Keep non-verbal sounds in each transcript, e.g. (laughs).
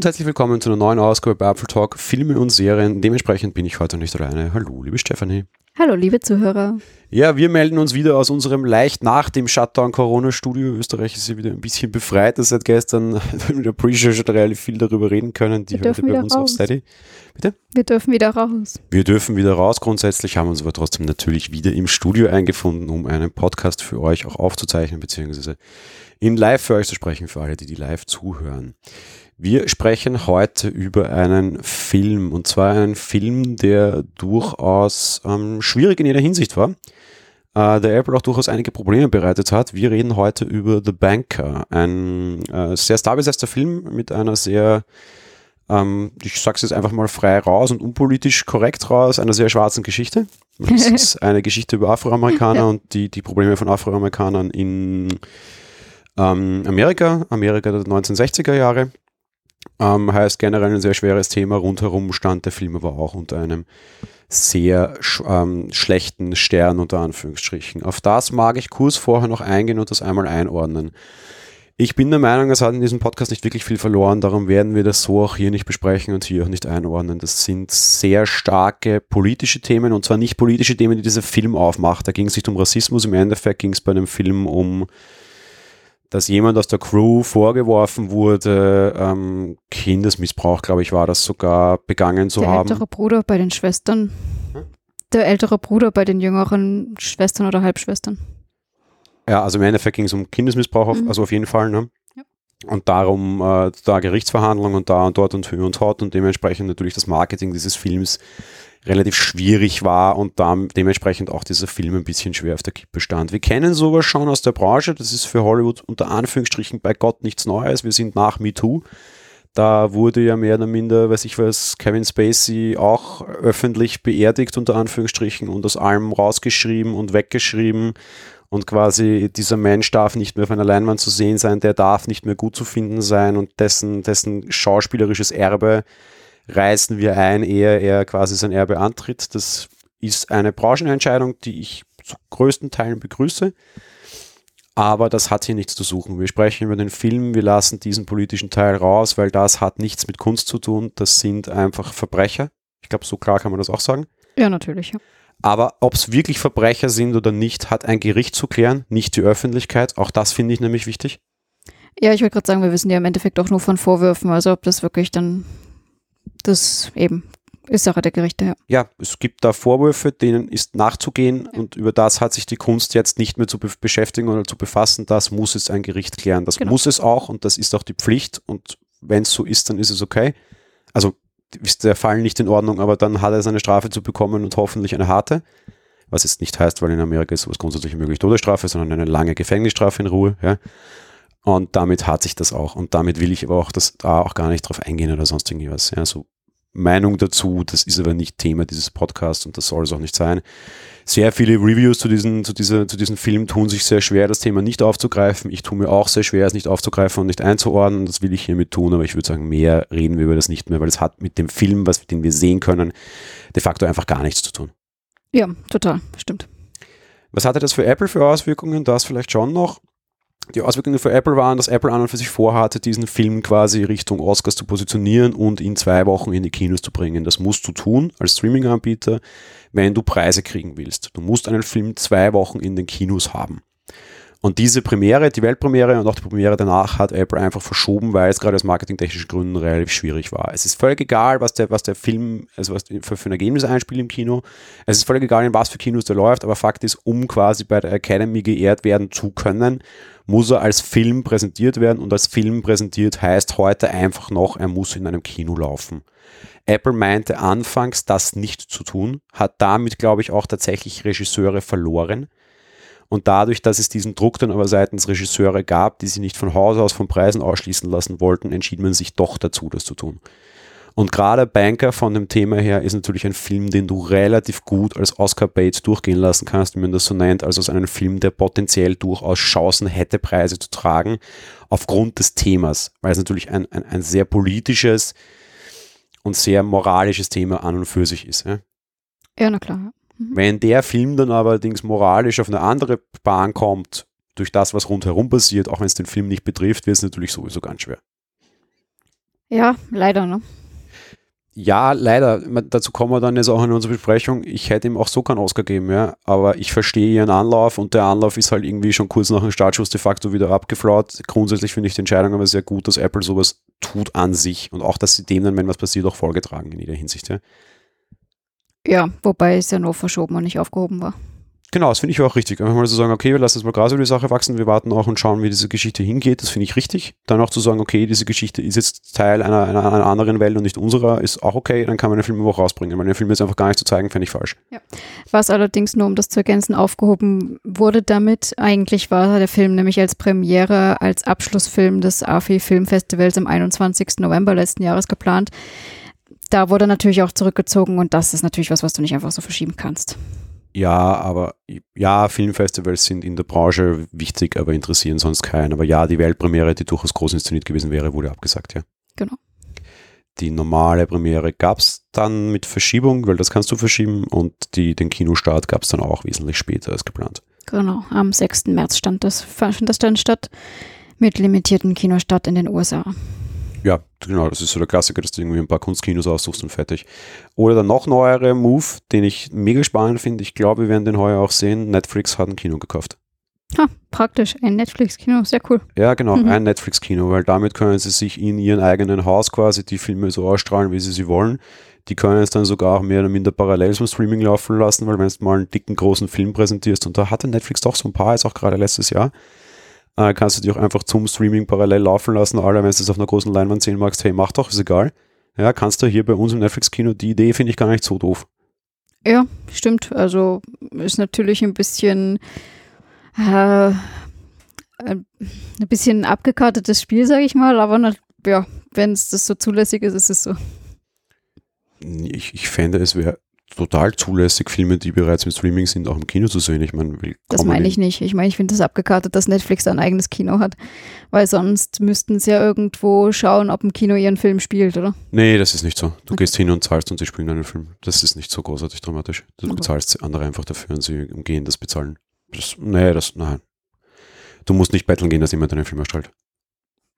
Und herzlich willkommen zu einer neuen Ausgabe bei Apple Talk Filme und Serien. Dementsprechend bin ich heute nicht alleine. Hallo, liebe Stefanie. Hallo, liebe Zuhörer. Ja, wir melden uns wieder aus unserem leicht nach dem Shutdown Corona-Studio. Österreich ist ja wieder ein bisschen befreit seit gestern. (laughs) mit der Pre-Show schon relativ viel darüber reden können. Die wir dürfen bei uns raus. auf Steady. Bitte? Wir dürfen wieder raus. Wir dürfen wieder raus. Grundsätzlich haben wir uns aber trotzdem natürlich wieder im Studio eingefunden, um einen Podcast für euch auch aufzuzeichnen, beziehungsweise in live für euch zu sprechen, für alle, die die live zuhören. Wir sprechen heute über einen Film und zwar einen Film, der durchaus ähm, schwierig in jeder Hinsicht war, äh, der Apple auch durchaus einige Probleme bereitet hat. Wir reden heute über The Banker, ein äh, sehr starbesetzter Film mit einer sehr, ähm, ich sag's jetzt einfach mal frei raus und unpolitisch korrekt raus, einer sehr schwarzen Geschichte. (laughs) Das ist eine Geschichte über Afroamerikaner und die, die Probleme von Afroamerikanern in ähm, Amerika, Amerika der 1960er Jahre. Ähm, heißt generell ein sehr schweres Thema. Rundherum stand der Film aber auch unter einem sehr sch ähm, schlechten Stern unter Anführungsstrichen. Auf das mag ich kurz vorher noch eingehen und das einmal einordnen. Ich bin der Meinung, es hat in diesem Podcast nicht wirklich viel verloren, darum werden wir das so auch hier nicht besprechen und hier auch nicht einordnen. Das sind sehr starke politische Themen und zwar nicht politische Themen, die dieser Film aufmacht. Da ging es nicht um Rassismus, im Endeffekt ging es bei einem Film um dass jemand aus der Crew vorgeworfen wurde, ähm, Kindesmissbrauch, glaube ich, war das sogar, begangen zu der haben. Der ältere Bruder bei den Schwestern. Hm? Der ältere Bruder bei den jüngeren Schwestern oder Halbschwestern. Ja, also im Endeffekt ging es um Kindesmissbrauch, mhm. also auf jeden Fall. Ne? Ja. Und darum äh, da Gerichtsverhandlungen und da und dort und Hü und Hot und dementsprechend natürlich das Marketing dieses Films relativ schwierig war und dann dementsprechend auch dieser Film ein bisschen schwer auf der Kippe stand. Wir kennen sowas schon aus der Branche, das ist für Hollywood unter Anführungsstrichen bei Gott nichts Neues. Wir sind nach MeToo. Da wurde ja mehr oder minder, weiß ich was, Kevin Spacey auch öffentlich beerdigt unter Anführungsstrichen und aus allem rausgeschrieben und weggeschrieben und quasi dieser Mensch darf nicht mehr auf einer Leinwand zu sehen sein, der darf nicht mehr gut zu finden sein und dessen, dessen schauspielerisches Erbe reißen wir ein, ehe er quasi sein Erbe antritt. Das ist eine Branchenentscheidung, die ich zu größten Teilen begrüße. Aber das hat hier nichts zu suchen. Wir sprechen über den Film, wir lassen diesen politischen Teil raus, weil das hat nichts mit Kunst zu tun. Das sind einfach Verbrecher. Ich glaube, so klar kann man das auch sagen. Ja, natürlich. Ja. Aber ob es wirklich Verbrecher sind oder nicht, hat ein Gericht zu klären, nicht die Öffentlichkeit. Auch das finde ich nämlich wichtig. Ja, ich wollte gerade sagen, wir wissen ja im Endeffekt auch nur von Vorwürfen. Also ob das wirklich dann das eben ist Sache der Gerichte, ja. Ja, es gibt da Vorwürfe, denen ist nachzugehen ja. und über das hat sich die Kunst jetzt nicht mehr zu be beschäftigen oder zu befassen. Das muss es ein Gericht klären. Das genau. muss es auch und das ist auch die Pflicht und wenn es so ist, dann ist es okay. Also ist der Fall nicht in Ordnung, aber dann hat er seine Strafe zu bekommen und hoffentlich eine harte. Was jetzt nicht heißt, weil in Amerika ist sowas grundsätzlich möglich Todesstrafe, sondern eine lange Gefängnisstrafe in Ruhe. Ja. Und damit hat sich das auch. Und damit will ich aber auch das da auch gar nicht drauf eingehen oder sonst irgendwas. Ja, so Meinung dazu, das ist aber nicht Thema dieses Podcasts und das soll es auch nicht sein. Sehr viele Reviews zu, diesen, zu, dieser, zu diesem Film tun sich sehr schwer, das Thema nicht aufzugreifen. Ich tue mir auch sehr schwer, es nicht aufzugreifen und nicht einzuordnen. Das will ich hiermit tun, aber ich würde sagen, mehr reden wir über das nicht mehr, weil es hat mit dem Film, was, den wir sehen können, de facto einfach gar nichts zu tun. Ja, total, stimmt. Was hatte das für Apple für Auswirkungen? Das vielleicht schon noch die Auswirkungen für Apple waren, dass Apple an und für sich vorhatte, diesen Film quasi Richtung Oscars zu positionieren und in zwei Wochen in die Kinos zu bringen. Das musst du tun als Streaming-Anbieter, wenn du Preise kriegen willst. Du musst einen Film zwei Wochen in den Kinos haben. Und diese Premiere, die Weltpremiere und auch die Premiere danach hat Apple einfach verschoben, weil es gerade aus marketingtechnischen Gründen relativ schwierig war. Es ist völlig egal, was der, was der Film, also was für, für ein Ergebnis einspielt im Kino. Es ist völlig egal, in was für Kinos der läuft, aber Fakt ist, um quasi bei der Academy geehrt werden zu können, muss er als Film präsentiert werden und als Film präsentiert heißt heute einfach noch, er muss in einem Kino laufen. Apple meinte anfangs, das nicht zu tun, hat damit, glaube ich, auch tatsächlich Regisseure verloren und dadurch, dass es diesen Druck dann aber seitens Regisseure gab, die sich nicht von Haus aus von Preisen ausschließen lassen wollten, entschied man sich doch dazu, das zu tun. Und gerade Banker von dem Thema her ist natürlich ein Film, den du relativ gut als Oscar-Bait durchgehen lassen kannst, wie man das so nennt, also als einen Film, der potenziell durchaus Chancen hätte, Preise zu tragen, aufgrund des Themas, weil es natürlich ein, ein, ein sehr politisches und sehr moralisches Thema an und für sich ist. Ja, ja na klar. Mhm. Wenn der Film dann allerdings moralisch auf eine andere Bahn kommt, durch das, was rundherum passiert, auch wenn es den Film nicht betrifft, wird es natürlich sowieso ganz schwer. Ja, leider, ne? Ja, leider. Dazu kommen wir dann jetzt auch in unserer Besprechung. Ich hätte ihm auch so keinen Oscar geben, ja. Aber ich verstehe ihren Anlauf und der Anlauf ist halt irgendwie schon kurz nach dem Startschuss de facto wieder abgeflaut. Grundsätzlich finde ich die Entscheidung aber sehr gut, dass Apple sowas tut an sich und auch, dass sie dem dann, wenn was passiert, auch vorgetragen in jeder Hinsicht, ja. Ja, wobei es ja nur verschoben und nicht aufgehoben war. Genau, das finde ich auch richtig. Einfach mal zu sagen, okay, wir lassen jetzt mal Gras über die Sache wachsen, wir warten auch und schauen, wie diese Geschichte hingeht. Das finde ich richtig. Dann auch zu sagen, okay, diese Geschichte ist jetzt Teil einer, einer, einer anderen Welt und nicht unserer, ist auch okay. Dann kann man den Film auch rausbringen. Weil den Film jetzt einfach gar nicht zu zeigen, fände ich falsch. Ja. Was allerdings nur, um das zu ergänzen, aufgehoben wurde damit. Eigentlich war der Film nämlich als Premiere, als Abschlussfilm des AFI Filmfestivals am 21. November letzten Jahres geplant. Da wurde natürlich auch zurückgezogen und das ist natürlich was, was du nicht einfach so verschieben kannst. Ja, aber ja, Filmfestivals sind in der Branche wichtig, aber interessieren sonst keinen. Aber ja, die Weltpremiere, die durchaus groß inszeniert gewesen wäre, wurde abgesagt, ja. Genau. Die normale Premiere gab es dann mit Verschiebung, weil das kannst du verschieben, und die, den Kinostart gab es dann auch wesentlich später als geplant. Genau, am 6. März stand das, fand das dann statt mit limitierten Kinostart in den USA ja, genau, das ist so der Klassiker, dass du irgendwie ein paar Kunstkinos aussuchst und fertig. Oder der noch neuere Move, den ich mega spannend finde, ich glaube, wir werden den heuer auch sehen, Netflix hat ein Kino gekauft. Ha, praktisch, ein Netflix-Kino, sehr cool. Ja, genau, mhm. ein Netflix-Kino, weil damit können sie sich in ihrem eigenen Haus quasi die Filme so ausstrahlen, wie sie sie wollen. Die können es dann sogar auch mehr oder minder parallel zum Streaming laufen lassen, weil wenn du mal einen dicken, großen Film präsentierst, und da hatte Netflix doch so ein paar, jetzt auch gerade letztes Jahr, äh, kannst du die auch einfach zum Streaming parallel laufen lassen. Oder wenn du es auf einer großen Leinwand sehen magst, hey, mach doch, ist egal. Ja, kannst du hier bei uns im Netflix-Kino, die Idee finde ich gar nicht so doof. Ja, stimmt. Also ist natürlich ein bisschen äh, ein bisschen abgekartetes Spiel, sage ich mal, aber na, ja, wenn es das so zulässig ist, ist es so. Ich, ich fände, es wäre total zulässig, Filme, die bereits im Streaming sind, auch im Kino zu sehen. Ich meine, das meine ich nicht. Ich meine, ich finde das abgekartet, dass Netflix ein eigenes Kino hat, weil sonst müssten sie ja irgendwo schauen, ob ein Kino ihren Film spielt, oder? Nee, das ist nicht so. Du okay. gehst hin und zahlst und sie spielen deinen Film. Das ist nicht so großartig dramatisch. Du okay. bezahlst andere einfach dafür und sie umgehen das Bezahlen. Das, nee, das, nein. Du musst nicht betteln gehen, dass jemand deinen Film erstrahlt.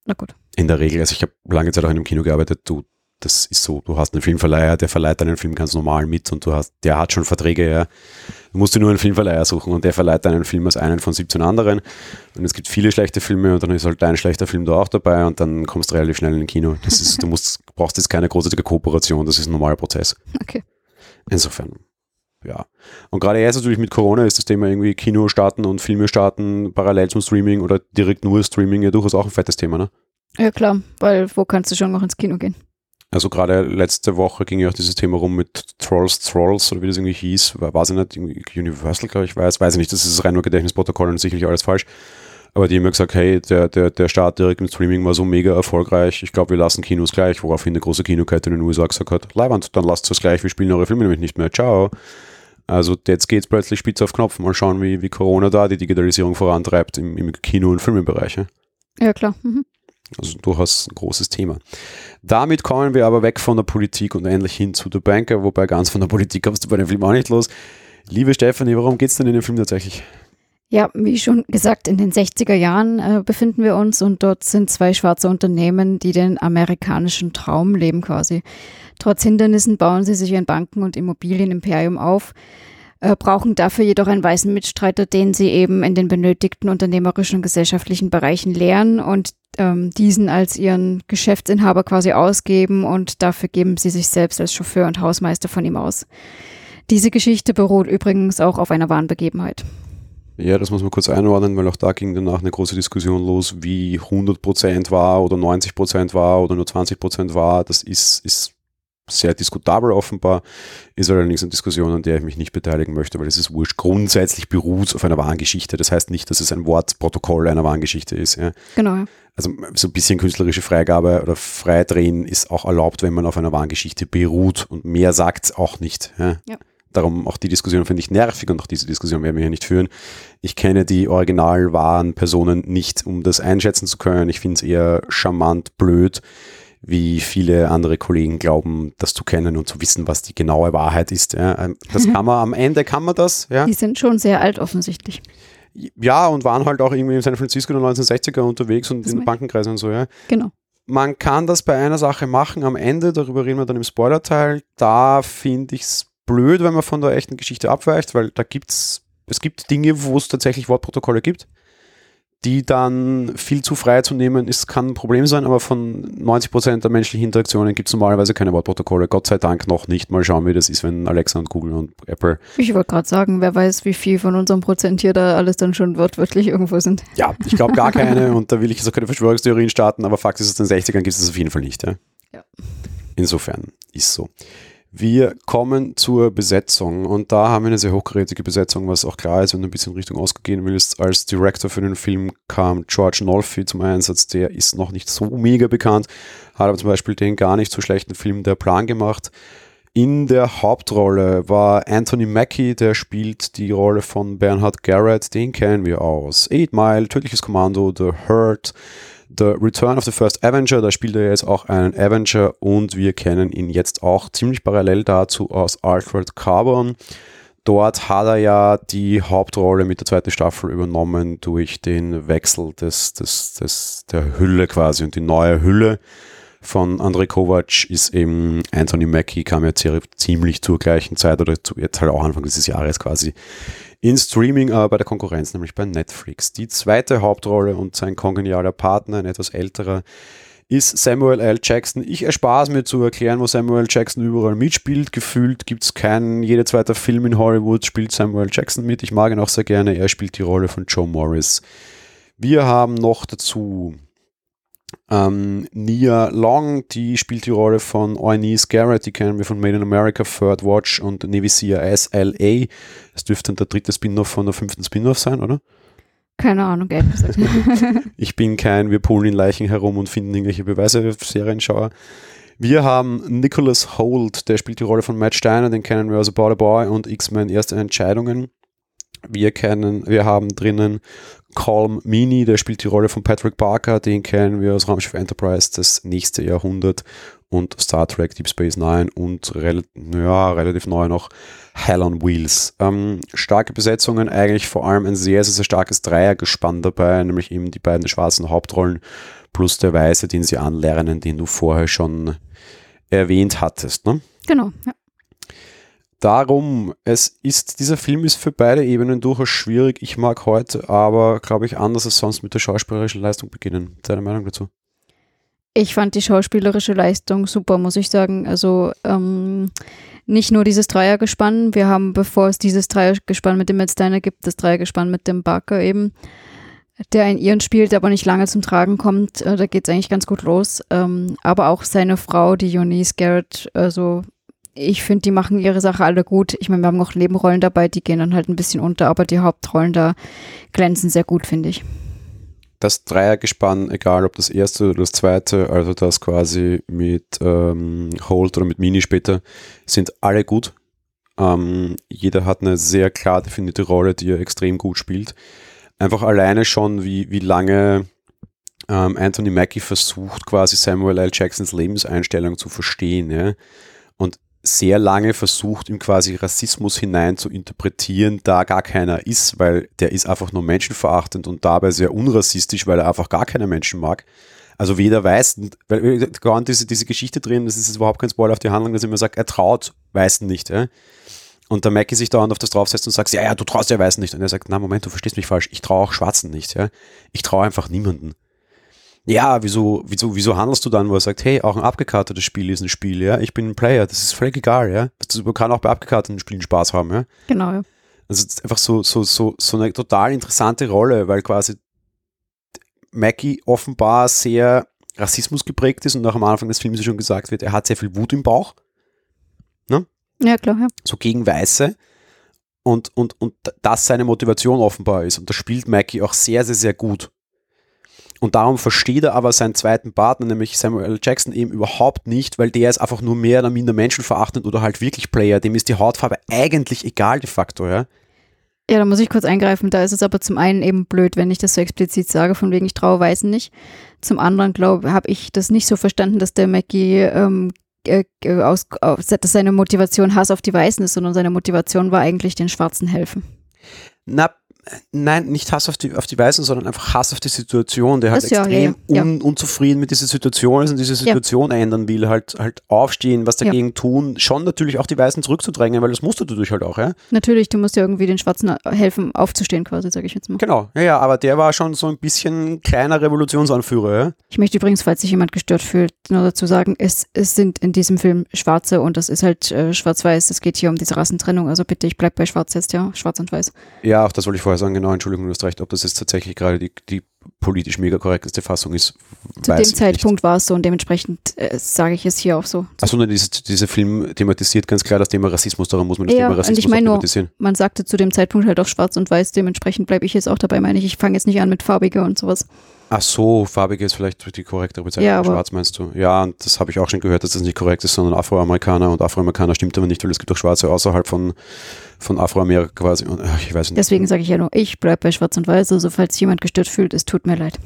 Na gut. In der Regel, also ich habe lange Zeit auch in einem Kino gearbeitet, du das ist so, du hast einen Filmverleiher, der verleiht deinen Film ganz normal mit und du hast, der hat schon Verträge, ja. Du musst dir nur einen Filmverleiher suchen und der verleiht deinen Film als einen von 17 anderen. Und es gibt viele schlechte Filme und dann ist halt dein schlechter Film da auch dabei und dann kommst du relativ schnell in den Kino. Das ist, du musst, brauchst jetzt keine großartige Kooperation, das ist ein normaler Prozess. Okay. Insofern, ja. Und gerade jetzt natürlich mit Corona ist das Thema irgendwie Kino starten und Filme starten parallel zum Streaming oder direkt nur Streaming ja durchaus auch ein fettes Thema, ne? Ja, klar, weil wo kannst du schon noch ins Kino gehen? Also gerade letzte Woche ging ja auch dieses Thema rum mit Trolls, Trolls oder wie das irgendwie hieß, war, sie nicht, Universal, glaube ich, weiß, weiß ich nicht, das ist rein nur Gedächtnisprotokoll und sicherlich alles falsch. Aber die haben ja gesagt, hey, der, der, der Start direkt mit Streaming war so mega erfolgreich, ich glaube, wir lassen Kinos gleich, woraufhin eine große Kinokette in den USA gesagt hat, Leiband, dann lasst es gleich, wir spielen eure Filme nämlich nicht mehr, ciao. Also jetzt geht es plötzlich spitz auf Knopf, mal schauen, wie, wie Corona da die Digitalisierung vorantreibt im, im Kino- und Filmebereich. Ja, klar. Mhm. Also durchaus ein großes Thema. Damit kommen wir aber weg von der Politik und endlich hin zu The Banker, wobei ganz von der Politik kommst du bei dem Film auch nicht los. Liebe Stefanie, warum geht es denn in dem Film tatsächlich? Ja, wie schon gesagt, in den 60er Jahren äh, befinden wir uns und dort sind zwei schwarze Unternehmen, die den amerikanischen Traum leben quasi. Trotz Hindernissen bauen sie sich ein Banken- und Immobilienimperium auf, äh, brauchen dafür jedoch einen weißen Mitstreiter, den sie eben in den benötigten unternehmerischen und gesellschaftlichen Bereichen lehren und ähm, diesen als ihren Geschäftsinhaber quasi ausgeben und dafür geben sie sich selbst als Chauffeur und Hausmeister von ihm aus. Diese Geschichte beruht übrigens auch auf einer wahren Begebenheit. Ja, das muss man kurz einordnen, weil auch da ging danach eine große Diskussion los, wie 100% war oder 90% war oder nur 20% war. Das ist, ist sehr diskutabel offenbar, ist allerdings eine Diskussion, an der ich mich nicht beteiligen möchte, weil es ist wurscht. Grundsätzlich beruht es auf einer wahren Geschichte. Das heißt nicht, dass es ein Wortprotokoll einer wahren Geschichte ist. Ja. Genau. Also so ein bisschen künstlerische Freigabe oder Freidrehen ist auch erlaubt, wenn man auf einer wahren Geschichte beruht und mehr sagt es auch nicht. Ja. ja. Darum auch die Diskussion finde ich nervig und auch diese Diskussion werden wir hier nicht führen. Ich kenne die original wahren Personen nicht, um das einschätzen zu können. Ich finde es eher charmant, blöd wie viele andere Kollegen glauben, das zu kennen und zu wissen, was die genaue Wahrheit ist. Ja. Ähm, das (laughs) kann man am Ende kann man das. Ja. Die sind schon sehr alt offensichtlich. Ja, und waren halt auch irgendwie in San Francisco in den 1960er unterwegs und das in Bankenkreisen und so, ja. Genau. man kann das bei einer Sache machen am Ende, darüber reden wir dann im Spoiler-Teil. Da finde ich es blöd, wenn man von der echten Geschichte abweicht, weil da gibt's, es gibt Dinge, wo es tatsächlich Wortprotokolle gibt die dann viel zu frei zu nehmen, ist, kann ein Problem sein, aber von 90 Prozent der menschlichen Interaktionen gibt es normalerweise keine Wortprotokolle. Gott sei Dank noch nicht. Mal schauen, wie das ist, wenn Alexa und Google und Apple. Ich wollte gerade sagen, wer weiß, wie viel von unserem Prozent hier da alles dann schon wortwörtlich irgendwo sind. Ja, ich glaube gar (laughs) keine und da will ich jetzt auch keine Verschwörungstheorien starten, aber Fakt ist, aus den 60ern gibt es das auf jeden Fall nicht. Ja? ja. Insofern ist so. Wir kommen zur Besetzung und da haben wir eine sehr hochkarätige Besetzung, was auch klar ist, wenn du ein bisschen Richtung Oscar gehen willst. Als Director für den Film kam George Nolfi zum Einsatz, der ist noch nicht so mega bekannt, hat aber zum Beispiel den gar nicht so schlechten Film Der Plan gemacht. In der Hauptrolle war Anthony Mackie, der spielt die Rolle von Bernhard Garrett, den kennen wir aus Eight Mile, Tödliches Kommando, The Hurt, The Return of the First Avenger, da spielt er jetzt auch einen Avenger und wir kennen ihn jetzt auch ziemlich parallel dazu aus Altered Carbon. Dort hat er ja die Hauptrolle mit der zweiten Staffel übernommen durch den Wechsel des, des, des, der Hülle quasi und die neue Hülle von Andrei Kovac ist eben Anthony Mackie, kam ja ziemlich zur gleichen Zeit oder zu, jetzt halt auch Anfang dieses Jahres quasi in Streaming, aber bei der Konkurrenz, nämlich bei Netflix. Die zweite Hauptrolle und sein kongenialer Partner, ein etwas älterer, ist Samuel L. Jackson. Ich erspare es mir zu erklären, wo Samuel Jackson überall mitspielt. Gefühlt gibt es keinen, jeder zweite Film in Hollywood spielt Samuel Jackson mit. Ich mag ihn auch sehr gerne. Er spielt die Rolle von Joe Morris. Wir haben noch dazu ähm, Nia Long, die spielt die Rolle von Eunice Garrett, die kennen wir von Made in America, Third Watch und Navy CIS LA. Es dürfte dann der dritte Spin-off von der fünften Spin-off sein, oder? Keine Ahnung, ehrlich gesagt. (laughs) (laughs) ich bin kein, wir pullen in Leichen herum und finden irgendwelche Beweise, Serienschauer. Wir haben Nicholas Holt, der spielt die Rolle von Matt Steiner, den kennen wir aus About a Boy und X-Men Erste Entscheidungen. Wir kennen, wir haben drinnen Colm Meaney, der spielt die Rolle von Patrick Barker, den kennen wir aus Raumschiff Enterprise das nächste Jahrhundert und Star Trek Deep Space Nine und rel ja, relativ neu noch Hell on Wheels. Ähm, starke Besetzungen, eigentlich vor allem ein sehr, sehr, sehr starkes Dreiergespann dabei, nämlich eben die beiden schwarzen Hauptrollen plus der Weiße, den sie anlernen, den du vorher schon erwähnt hattest. Ne? Genau, ja darum, es ist, dieser Film ist für beide Ebenen durchaus schwierig. Ich mag heute aber, glaube ich, anders als sonst mit der schauspielerischen Leistung beginnen. Deine Meinung dazu? Ich fand die schauspielerische Leistung super, muss ich sagen. Also ähm, nicht nur dieses Dreiergespann. Wir haben, bevor es dieses Dreiergespann mit dem Matt Steiner gibt, das Dreiergespann mit dem Barker eben, der in Iren spielt, aber nicht lange zum Tragen kommt. Äh, da geht es eigentlich ganz gut los. Ähm, aber auch seine Frau, die Eunice Garrett, also ich finde, die machen ihre Sache alle gut. Ich meine, wir haben noch Nebenrollen dabei, die gehen dann halt ein bisschen unter, aber die Hauptrollen da glänzen sehr gut, finde ich. Das Dreiergespann, egal ob das erste oder das zweite, also das quasi mit ähm, Holt oder mit Mini später, sind alle gut. Ähm, jeder hat eine sehr klar definierte Rolle, die er extrem gut spielt. Einfach alleine schon, wie, wie lange ähm, Anthony Mackie versucht, quasi Samuel L. Jacksons Lebenseinstellung zu verstehen. Ja? Sehr lange versucht, ihm quasi Rassismus hinein zu interpretieren, da gar keiner ist, weil der ist einfach nur menschenverachtend und dabei sehr unrassistisch, weil er einfach gar keine Menschen mag. Also weder Weißen, weil gar diese, diese Geschichte drin, das ist überhaupt kein Spoiler auf die Handlung, dass er immer sagt, er traut Weißen nicht. Ja? Und der Mackie sich dauernd auf das draufsetzt und sagt, ja, ja, du traust ja Weißen nicht. Und er sagt, na Moment, du verstehst mich falsch, ich traue auch Schwarzen nicht. Ja? Ich traue einfach niemanden ja, wieso, wieso, wieso handelst du dann, wo er sagt, hey, auch ein abgekartetes Spiel ist ein Spiel, ja, ich bin ein Player, das ist völlig egal, ja. Man kann auch bei abgekarteten Spielen Spaß haben, ja. Genau, ja. Also einfach so, so, so, so eine total interessante Rolle, weil quasi Mackie offenbar sehr Rassismus geprägt ist und auch am Anfang des Films schon gesagt wird, er hat sehr viel Wut im Bauch. Ne? Ja, klar, ja. So gegen Weiße. Und, und, und das seine Motivation offenbar ist. Und das spielt Mackie auch sehr, sehr, sehr gut. Und darum versteht er aber seinen zweiten Partner, nämlich Samuel L. Jackson, eben überhaupt nicht, weil der ist einfach nur mehr oder minder menschenverachtend oder halt wirklich Player. Dem ist die Hautfarbe eigentlich egal de facto, ja. Ja, da muss ich kurz eingreifen. Da ist es aber zum einen eben blöd, wenn ich das so explizit sage, von wegen ich traue Weißen nicht. Zum anderen glaube, habe ich das nicht so verstanden, dass der Mackie ähm, äh, aus, aus, dass seine Motivation Hass auf die Weißen ist, sondern seine Motivation war eigentlich den Schwarzen helfen. Na, nein, nicht Hass auf die, auf die Weißen, sondern einfach Hass auf die Situation, der halt Das ja, extrem ja, ja. Un, unzufrieden mit dieser Situation ist und diese Situation ändern will, halt, halt aufstehen, was Ja. dagegen tun, schon natürlich auch die Weißen zurückzudrängen, weil das musst du dadurch halt auch, ja. Natürlich, du musst ja irgendwie den Schwarzen helfen, aufzustehen, quasi, sage ich jetzt mal. Genau, ja, ja, aber der war schon so ein bisschen kleiner Revolutionsanführer, ja. Ich möchte übrigens, falls sich jemand gestört fühlt, nur dazu sagen, es, es sind in diesem Film Schwarze und das ist halt äh, schwarz-weiß. Es geht hier um diese Rassentrennung. Also bitte, ich bleib bei schwarz jetzt, ja, schwarz und weiß. Ja, auch das wollte ich vorher sagen, genau, Entschuldigung, du hast recht, ob das jetzt tatsächlich gerade die, die politisch mega korrekteste Fassung ist, Zu dem ich Zeitpunkt war es so und dementsprechend äh, sage ich es hier auch so. Achso, ne, diese, dieser Film thematisiert ganz klar das Thema Rassismus, darum muss man das Ja, Thema und Rassismus ich meine auch nur- thematisieren. Man sagte zu dem Zeitpunkt halt auch schwarz und weiß, dementsprechend bleibe ich jetzt auch dabei, meine ich. Ich fange jetzt nicht an mit farbige und sowas. Ach so, farbig ist vielleicht die korrektere Bezeichnung. Ja, Schwarz meinst du? Ja, und das habe ich auch schon gehört, dass das nicht korrekt ist, sondern Afroamerikaner und Afroamerikaner stimmt aber nicht, weil es gibt auch Schwarze außerhalb von, von Afroamerika quasi. Und, ach, ich weiß nicht. Deswegen sage ich ja nur, ich bleibe bei schwarz und weiß. Also falls jemand gestört fühlt, es tut mir leid.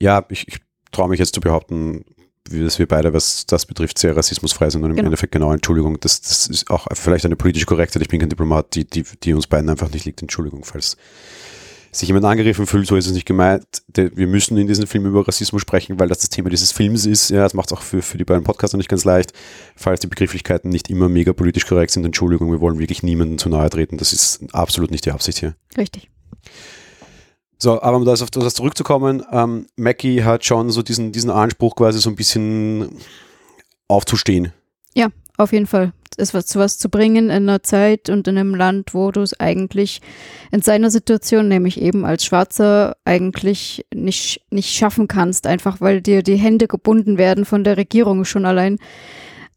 Ja, ich, ich traue mich jetzt zu behaupten, wie- dass wir beide, was das betrifft, sehr rassismusfrei sind und im Genau. Endeffekt genau, Entschuldigung, das, das ist auch vielleicht eine politische Korrektheit, ich bin kein Diplomat, die, die, die uns beiden einfach nicht liegt, Entschuldigung, falls sich jemand angegriffen fühlt, so ist es nicht gemeint. Wir müssen in diesem Film über Rassismus sprechen, weil das das Thema dieses Films ist. Ja, das macht es auch für, für die beiden Podcaster nicht ganz leicht. Falls die Begrifflichkeiten nicht immer mega politisch korrekt sind, Entschuldigung, wir wollen wirklich niemandem zu nahe treten. Das ist absolut nicht die Absicht hier. Richtig. So, aber um das auf das zurückzukommen, ähm, Mackie hat schon so diesen, diesen Anspruch quasi so ein bisschen aufzustehen. Auf jeden Fall. Es was zu was zu bringen in einer Zeit und in einem Land, wo du es eigentlich in seiner Situation, nämlich eben als Schwarzer, eigentlich nicht, nicht schaffen kannst, einfach weil dir die Hände gebunden werden von der Regierung schon allein,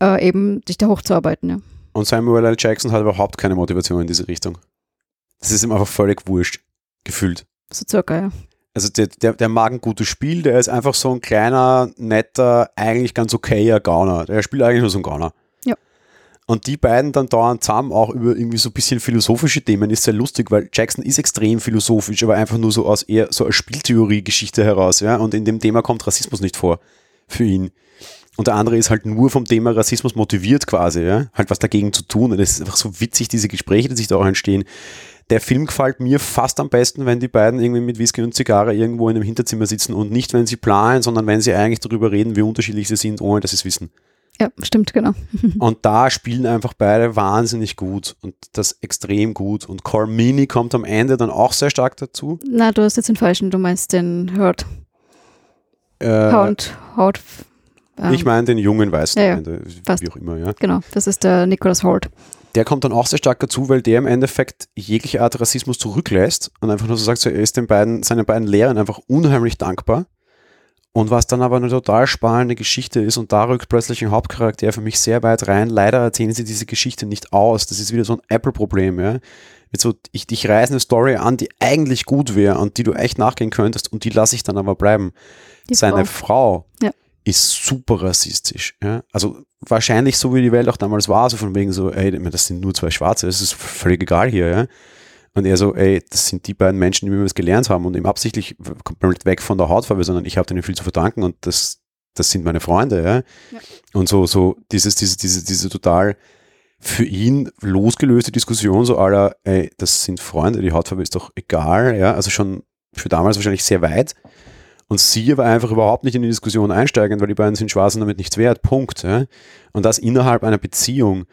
äh, eben dich da hochzuarbeiten. Ja. Und Samuel L. Jackson hat überhaupt keine Motivation in diese Richtung. Das ist ihm einfach völlig wurscht, gefühlt. So circa, ja. Also der, der, der mag ein gutes Spiel, der ist einfach so ein kleiner, netter, eigentlich ganz okayer Gauner. Der spielt eigentlich nur so ein Gauner. Und die beiden dann dauernd zusammen auch über irgendwie so ein bisschen philosophische Themen ist sehr lustig, weil Jackson ist extrem philosophisch, aber einfach nur so aus eher so als Spieltheorie-Geschichte heraus, ja. Und in dem Thema kommt Rassismus nicht vor für ihn. Und der andere ist halt nur vom Thema Rassismus motiviert quasi, ja. Halt was dagegen zu tun. Und es ist einfach so witzig, diese Gespräche, die sich da auch entstehen. Der Film gefällt mir fast am besten, wenn die beiden irgendwie mit Whisky und Zigarre irgendwo in einem Hinterzimmer sitzen und nicht, wenn sie planen, sondern wenn sie eigentlich darüber reden, wie unterschiedlich sie sind, ohne dass sie es wissen. Ja, stimmt, genau. (laughs) Und da spielen einfach beide wahnsinnig gut und das extrem gut. Und Cormini kommt am Ende dann auch sehr stark dazu. Na, du hast jetzt den falschen, du meinst den Hurt. Äh, Haut, Haut. ähm, ich meine den jungen Weißen Ja, ja, Ende, wie auch immer, ja. Genau, das ist der Nicholas Holt. Der kommt dann auch sehr stark dazu, weil der im Endeffekt jegliche Art Rassismus zurücklässt und einfach nur so sagt, so, er ist den beiden, seinen beiden Lehrern einfach unheimlich dankbar. Und was dann aber eine total spannende Geschichte ist, und da rückt plötzlich ein Hauptcharakter für mich sehr weit rein. Leider erzählen sie diese Geschichte nicht aus. Das ist wieder so ein Apple-Problem, ja. Mit so, ich, ich reiße eine Story an, die eigentlich gut wäre und die du echt nachgehen könntest und die lasse ich dann aber bleiben. Die Seine Frau, Ja. ist super rassistisch. Ja? Also wahrscheinlich so wie die Welt auch damals war, so von wegen so, ey, das sind nur zwei Schwarze, das ist völlig egal hier, ja. Und er so, ey, das sind die beiden Menschen, die mir was gelernt haben und eben absichtlich komplett weg von der Hautfarbe, sondern ich habe denen viel zu verdanken und das, das sind meine Freunde, ja. Ja. Und so, so dieses, diese, diese, diese total für ihn losgelöste Diskussion, so aller, ey, das sind Freunde, die Hautfarbe ist doch egal, ja, also schon für damals wahrscheinlich sehr weit. Und sie aber einfach überhaupt nicht in die Diskussion einsteigen, weil die beiden sind schwarz und damit nichts wert. Punkt. Ja? Und das innerhalb einer Beziehung.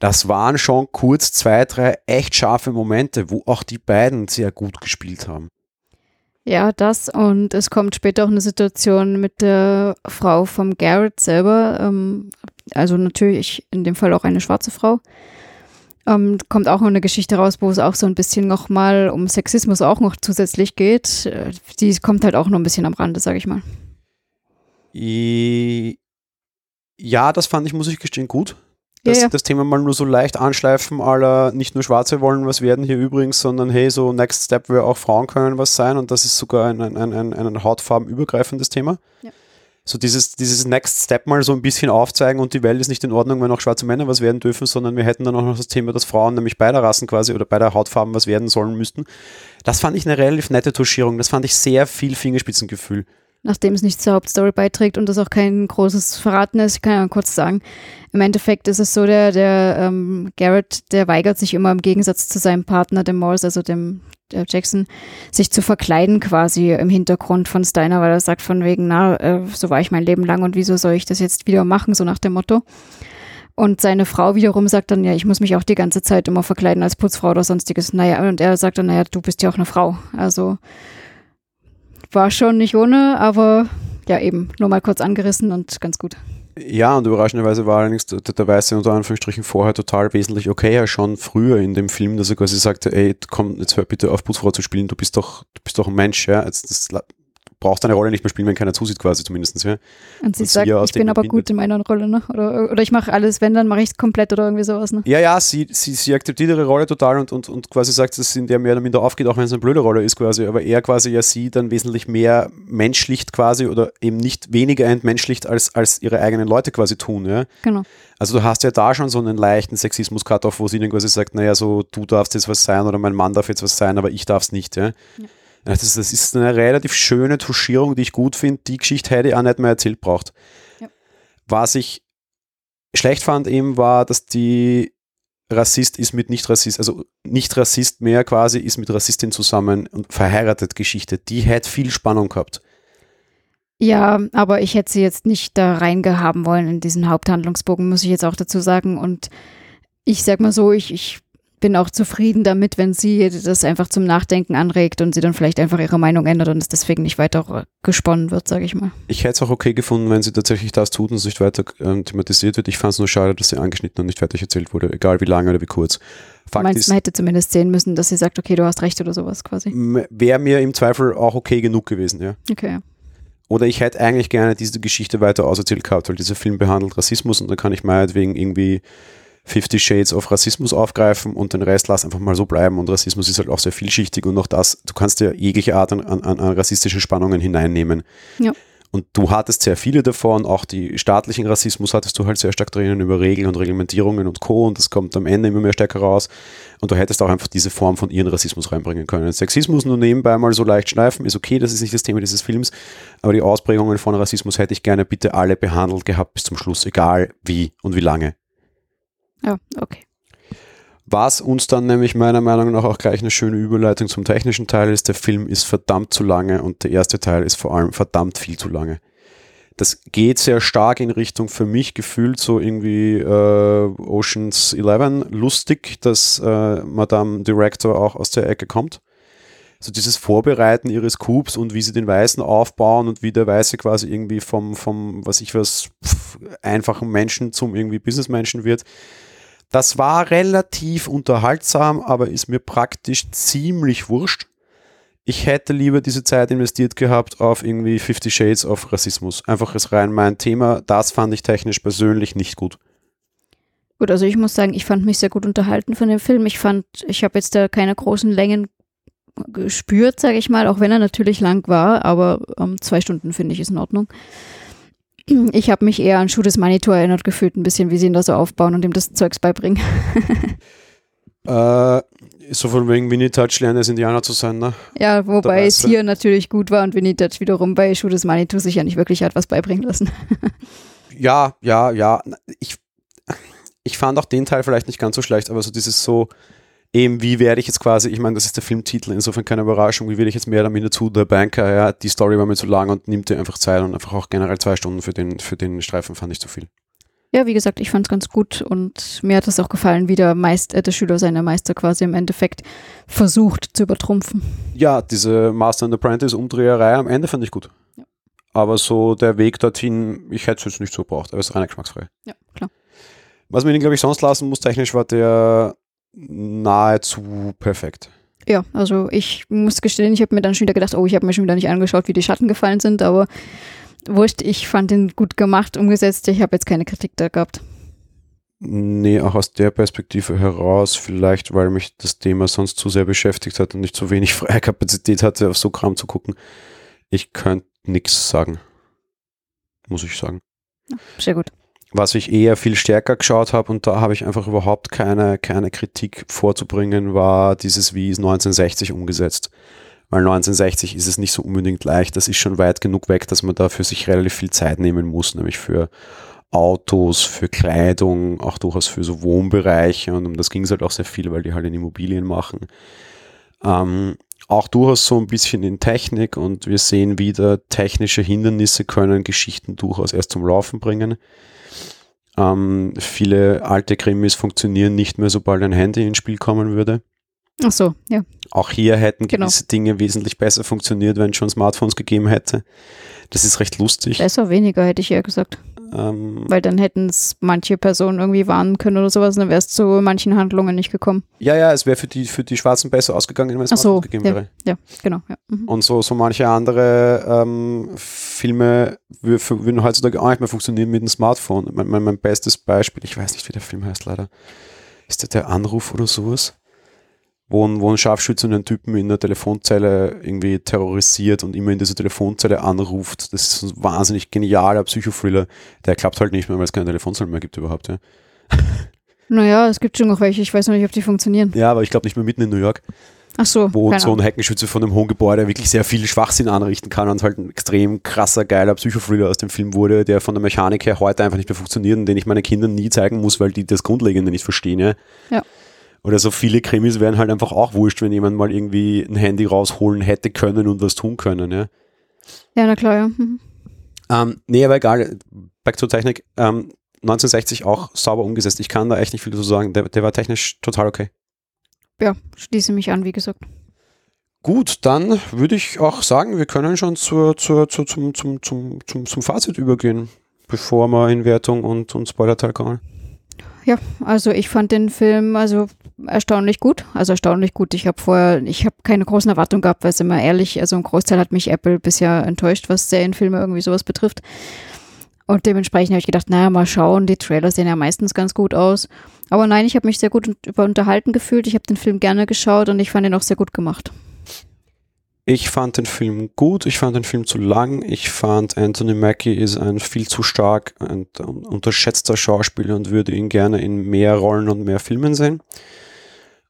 Das waren schon kurz zwei, drei echt scharfe Momente, wo auch die beiden sehr gut gespielt haben. Ja, das und es kommt später auch eine Situation mit der Frau vom Garrett selber, ähm, also natürlich in dem Fall auch eine schwarze Frau. Ähm, kommt auch noch eine Geschichte raus, wo es auch so ein bisschen nochmal um Sexismus auch noch zusätzlich geht. Äh, Die kommt halt auch noch ein bisschen am Rande, sage ich mal. Ja, das fand ich, muss ich gestehen, gut. Ja, Das, ja. das Thema mal nur so leicht anschleifen, aller nicht nur Schwarze wollen was werden hier übrigens, sondern hey, so Next Step wäre auch Frauen können was sein und das ist sogar ein, ein, ein, ein, ein hautfarbenübergreifendes Thema. Ja. So dieses, dieses Next Step mal so ein bisschen aufzeigen und die Welt ist nicht in Ordnung, wenn auch schwarze Männer was werden dürfen, sondern wir hätten dann auch noch das Thema, dass Frauen nämlich beider Rassen quasi oder beider Hautfarben was werden sollen müssten. Das fand ich eine relativ nette Touchierung. Das fand ich sehr viel Fingerspitzengefühl. Nachdem es nicht zur Hauptstory beiträgt und das auch kein großes Verraten ist, ich kann ja kurz sagen, im Endeffekt ist es so, der, der ähm, Garrett, der weigert sich immer im Gegensatz zu seinem Partner, dem Morris, also dem der Jackson, sich zu verkleiden quasi im Hintergrund von Steiner, weil er sagt von wegen, na, äh, so war ich mein Leben lang und wieso soll ich das jetzt wieder machen, so nach dem Motto. Und seine Frau wiederum sagt dann, ja, ich muss mich auch die ganze Zeit immer verkleiden als Putzfrau oder sonstiges. Naja, und er sagt dann, naja, du bist ja auch eine Frau. Also war schon nicht ohne, aber ja, eben, nur mal kurz angerissen und ganz gut. Ja, und überraschenderweise war allerdings der, der Weiße unter Anführungsstrichen vorher total wesentlich okay, ja schon früher in dem Film, dass er quasi sagte, ey, komm, jetzt hör bitte auf, Putzfrau zu spielen, du bist doch, du bist doch ein Mensch, ja, jetzt, das brauchst deine Rolle nicht mehr spielen, wenn keiner zusieht, quasi zumindest. Ja. Und sie und sagt, ich bin aber gut in meiner Rolle, ne? Oder, oder ich mache alles, wenn, dann mache ich es komplett oder irgendwie sowas, ne? Ja, ja, sie, sie, sie akzeptiert ihre Rolle total und, und, und quasi sagt, dass sie in der mehr oder minder aufgeht, auch wenn es eine blöde Rolle ist, quasi. Aber er quasi ja sie dann wesentlich mehr menschlicht quasi oder eben nicht weniger entmenschlicht als, als ihre eigenen Leute quasi tun, ja. Genau. Also du hast ja da schon so einen leichten Sexismus-Cut-Off, wo sie dann quasi sagt, naja, so du darfst jetzt was sein oder mein Mann darf jetzt was sein, aber ich darf es nicht, ja. ja. Das, das, ist eine relativ schöne Tuschierung, die ich gut finde. Die Geschichte hätte ich auch nicht mehr erzählt braucht. Ja. Was ich schlecht fand eben war, dass die Rassist ist mit Nicht-Rassist, also Nicht-Rassist mehr quasi ist mit Rassistin zusammen und verheiratet Geschichte. Die hätte viel Spannung gehabt. Ja, aber ich hätte sie jetzt nicht da reingehaben wollen in diesen Haupthandlungsbogen, muss ich jetzt auch dazu sagen. Und ich sag mal so, ich, ich bin auch zufrieden damit, wenn sie das einfach zum Nachdenken anregt und sie dann vielleicht einfach ihre Meinung ändert und es deswegen nicht weiter gesponnen wird, sage ich mal. Ich hätte es auch okay gefunden, wenn sie tatsächlich das tut und es nicht weiter ähm, thematisiert wird. Ich fand es nur schade, dass sie angeschnitten und nicht fertig erzählt wurde, egal wie lange oder wie kurz. Fakt meinst, ist, man hätte zumindest sehen müssen, dass sie sagt, okay, du hast recht oder sowas quasi. Wäre mir im Zweifel auch okay genug gewesen, ja. Okay. Oder ich hätte eigentlich gerne diese Geschichte weiter auserzählt gehabt, weil dieser Film behandelt Rassismus und dann kann ich meinetwegen irgendwie Fifty Shades of Rassismus aufgreifen und den Rest lass einfach mal so bleiben. Und Rassismus ist halt auch sehr vielschichtig und auch das, du kannst ja jegliche Art an, an, an rassistische Spannungen hineinnehmen. Ja. Und du hattest sehr viele davon, auch die staatlichen Rassismus hattest du halt sehr stark drinnen über Regeln und Reglementierungen und Co. Und das kommt am Ende immer mehr stärker raus. Und du hättest auch einfach diese Form von ihren Rassismus reinbringen können. Sexismus nur nebenbei mal so leicht schleifen, ist okay, das ist nicht das Thema dieses Films. Aber die Ausprägungen von Rassismus hätte ich gerne bitte alle behandelt gehabt bis zum Schluss, egal wie und wie lange. Ja, okay. Was uns dann nämlich meiner Meinung nach auch gleich eine schöne Überleitung zum technischen Teil ist, der Film ist verdammt zu lange und der erste Teil ist vor allem verdammt viel zu lange. Das geht sehr stark in Richtung für mich gefühlt so irgendwie äh, Oceans 11 lustig, dass äh, Madame Director auch aus der Ecke kommt. Also dieses Vorbereiten ihres Coups und wie sie den Weißen aufbauen und wie der Weiße quasi irgendwie vom, vom was ich was, pff, einfachen Menschen zum irgendwie Businessmenschen wird das war relativ unterhaltsam, aber ist mir praktisch ziemlich wurscht. Ich hätte lieber diese Zeit investiert gehabt auf irgendwie 50 Shades of Rassismus. Einfach ist rein mein Thema. Das fand ich technisch persönlich nicht gut. Gut, also ich muss sagen, ich fand mich sehr gut unterhalten von dem Film. Ich fand, ich habe jetzt da keine großen Längen gespürt, sage ich mal, auch wenn er natürlich lang war, aber ähm, zwei Stunden finde ich ist in Ordnung. (clears throat) Ich habe mich eher an Schuh des Manitou erinnert gefühlt, ein bisschen, wie sie ihn da so aufbauen und ihm das Zeugs beibringen. (laughs) äh, so von wegen Winnie Touch lernen, als Indianer zu sein, ne? Ja, wobei es hier natürlich gut war und Winnie Touch wiederum bei Schuh des Manitou sich ja nicht wirklich hat was beibringen lassen. (laughs) ja, ja, ja. Ich, ich fand auch den Teil vielleicht nicht ganz so schlecht, aber so dieses so, eben, wie werde ich jetzt quasi, ich meine, das ist der Filmtitel, insofern keine Überraschung, wie werde ich jetzt mehr oder minder zu der Banker, ja, die Story war mir zu lang und nimmt dir einfach Zeit und einfach auch generell zwei Stunden für den, für den Streifen fand ich zu viel. Ja, wie gesagt, ich fand es ganz gut und mir hat es auch gefallen, wie der, Meist, äh, der Schüler seine Meister quasi im Endeffekt versucht zu übertrumpfen. Ja, diese Master and Apprentice-Umdreherei am Ende fand ich gut. Ja. Aber so der Weg dorthin, ich hätte es jetzt nicht so gebraucht, aber es ist rein geschmacksfrei. Ja, klar. Was man ihn, glaube ich, sonst lassen muss, technisch war der nahezu perfekt. Ja, also ich muss gestehen, ich habe mir dann schon wieder gedacht, oh, ich habe mir schon wieder nicht angeschaut, wie die Schatten gefallen sind, aber wurscht, ich fand ihn gut gemacht, umgesetzt. Ich habe jetzt keine Kritik da gehabt. Nee, auch aus der Perspektive heraus, vielleicht weil mich das Thema sonst zu sehr beschäftigt hat und ich zu wenig (laughs) freie Kapazität hatte, auf so Kram zu gucken. Ich könnte nichts sagen. Muss ich sagen. Sehr gut was ich eher viel stärker geschaut habe und da habe ich einfach überhaupt keine, keine Kritik vorzubringen, war dieses, wie ist 1960 umgesetzt. weil 1960 ist es nicht so unbedingt leicht. Das ist schon weit genug weg, dass man dafür sich relativ viel Zeit nehmen muss, nämlich für Autos, für Kleidung, auch durchaus für so Wohnbereiche und um das ging es halt auch sehr viel, weil die halt in Immobilien machen. Ähm, auch durchaus so ein bisschen in Technik und wir sehen wieder, technische Hindernisse können Geschichten durchaus erst zum Laufen bringen. Ähm, viele alte Krimis funktionieren nicht mehr, sobald ein Handy ins Spiel kommen würde. Ach so, ja. Auch hier hätten Genau. gewisse Dinge wesentlich besser funktioniert, wenn es schon Smartphones gegeben hätte. Das ist recht lustig. Besser, weniger, hätte ich eher gesagt. Ähm, Weil dann hätten es manche Personen irgendwie warnen können oder sowas und dann wäre es zu manchen Handlungen nicht gekommen. ja, ja, es wäre für die, für die Schwarzen besser ausgegangen, wenn es so, gegeben ja. wäre. Ja, genau. Ja. Mhm. Und so, so manche andere ähm, Filme würden heutzutage auch nicht mehr funktionieren mit dem Smartphone. Mein, mein, mein bestes Beispiel, ich weiß nicht, wie der Film heißt leider, ist der, der Anruf oder sowas? Wo ein, wo ein Scharfschütze einen Typen in der Telefonzelle irgendwie terrorisiert und immer in diese Telefonzelle anruft. Das ist ein wahnsinnig genialer Psychothriller. Der klappt halt nicht mehr, weil es keine Telefonzelle mehr gibt überhaupt. Ja, (laughs) Naja, es gibt schon noch welche, ich weiß noch nicht, ob die funktionieren. ja aber ich glaube nicht mehr mitten in New York. Ach so, wo so ein. Heckenschütze von einem hohen Gebäude wirklich sehr viel Schwachsinn anrichten kann und halt ein extrem krasser, geiler Psychothriller aus dem Film wurde, der von der Mechanik her heute einfach nicht mehr funktioniert und den ich meinen Kindern nie zeigen muss, weil die das Grundlegende nicht verstehen. Ja. Ja. Oder so viele Krimis wären halt einfach auch wurscht, wenn jemand mal irgendwie ein Handy rausholen hätte können und was tun können. Ja. Ja, na klar, ja. Mhm. Ähm, nee, aber egal. Back zur Technik. Ähm, 1960 auch sauber umgesetzt. Ich kann da echt nicht viel dazu sagen. Der, der war technisch total okay. Ja, schließe mich an, wie gesagt. Gut, dann würde ich auch sagen, wir können schon zur, zur, zur, zum, zum, zum, zum, zum Fazit übergehen, bevor wir in Wertung und, und Spoiler-Teil kommen. Ja, also ich fand den Film also erstaunlich gut. Also erstaunlich gut. Ich habe vorher, ich habe keine großen Erwartungen gehabt, weil es immer ehrlich, also ein Großteil hat mich Apple bisher enttäuscht, was Serienfilme irgendwie sowas betrifft. Und dementsprechend habe ich gedacht, naja, mal schauen, die Trailer sehen ja meistens ganz gut aus. Aber nein, ich habe mich sehr gut über unterhalten gefühlt. Ich habe den Film gerne geschaut und ich fand ihn auch sehr gut gemacht. Ich fand den Film gut, ich fand den Film zu lang, ich fand Anthony Mackie ist ein viel zu stark und un- unterschätzter Schauspieler und würde ihn gerne in mehr Rollen und mehr Filmen sehen.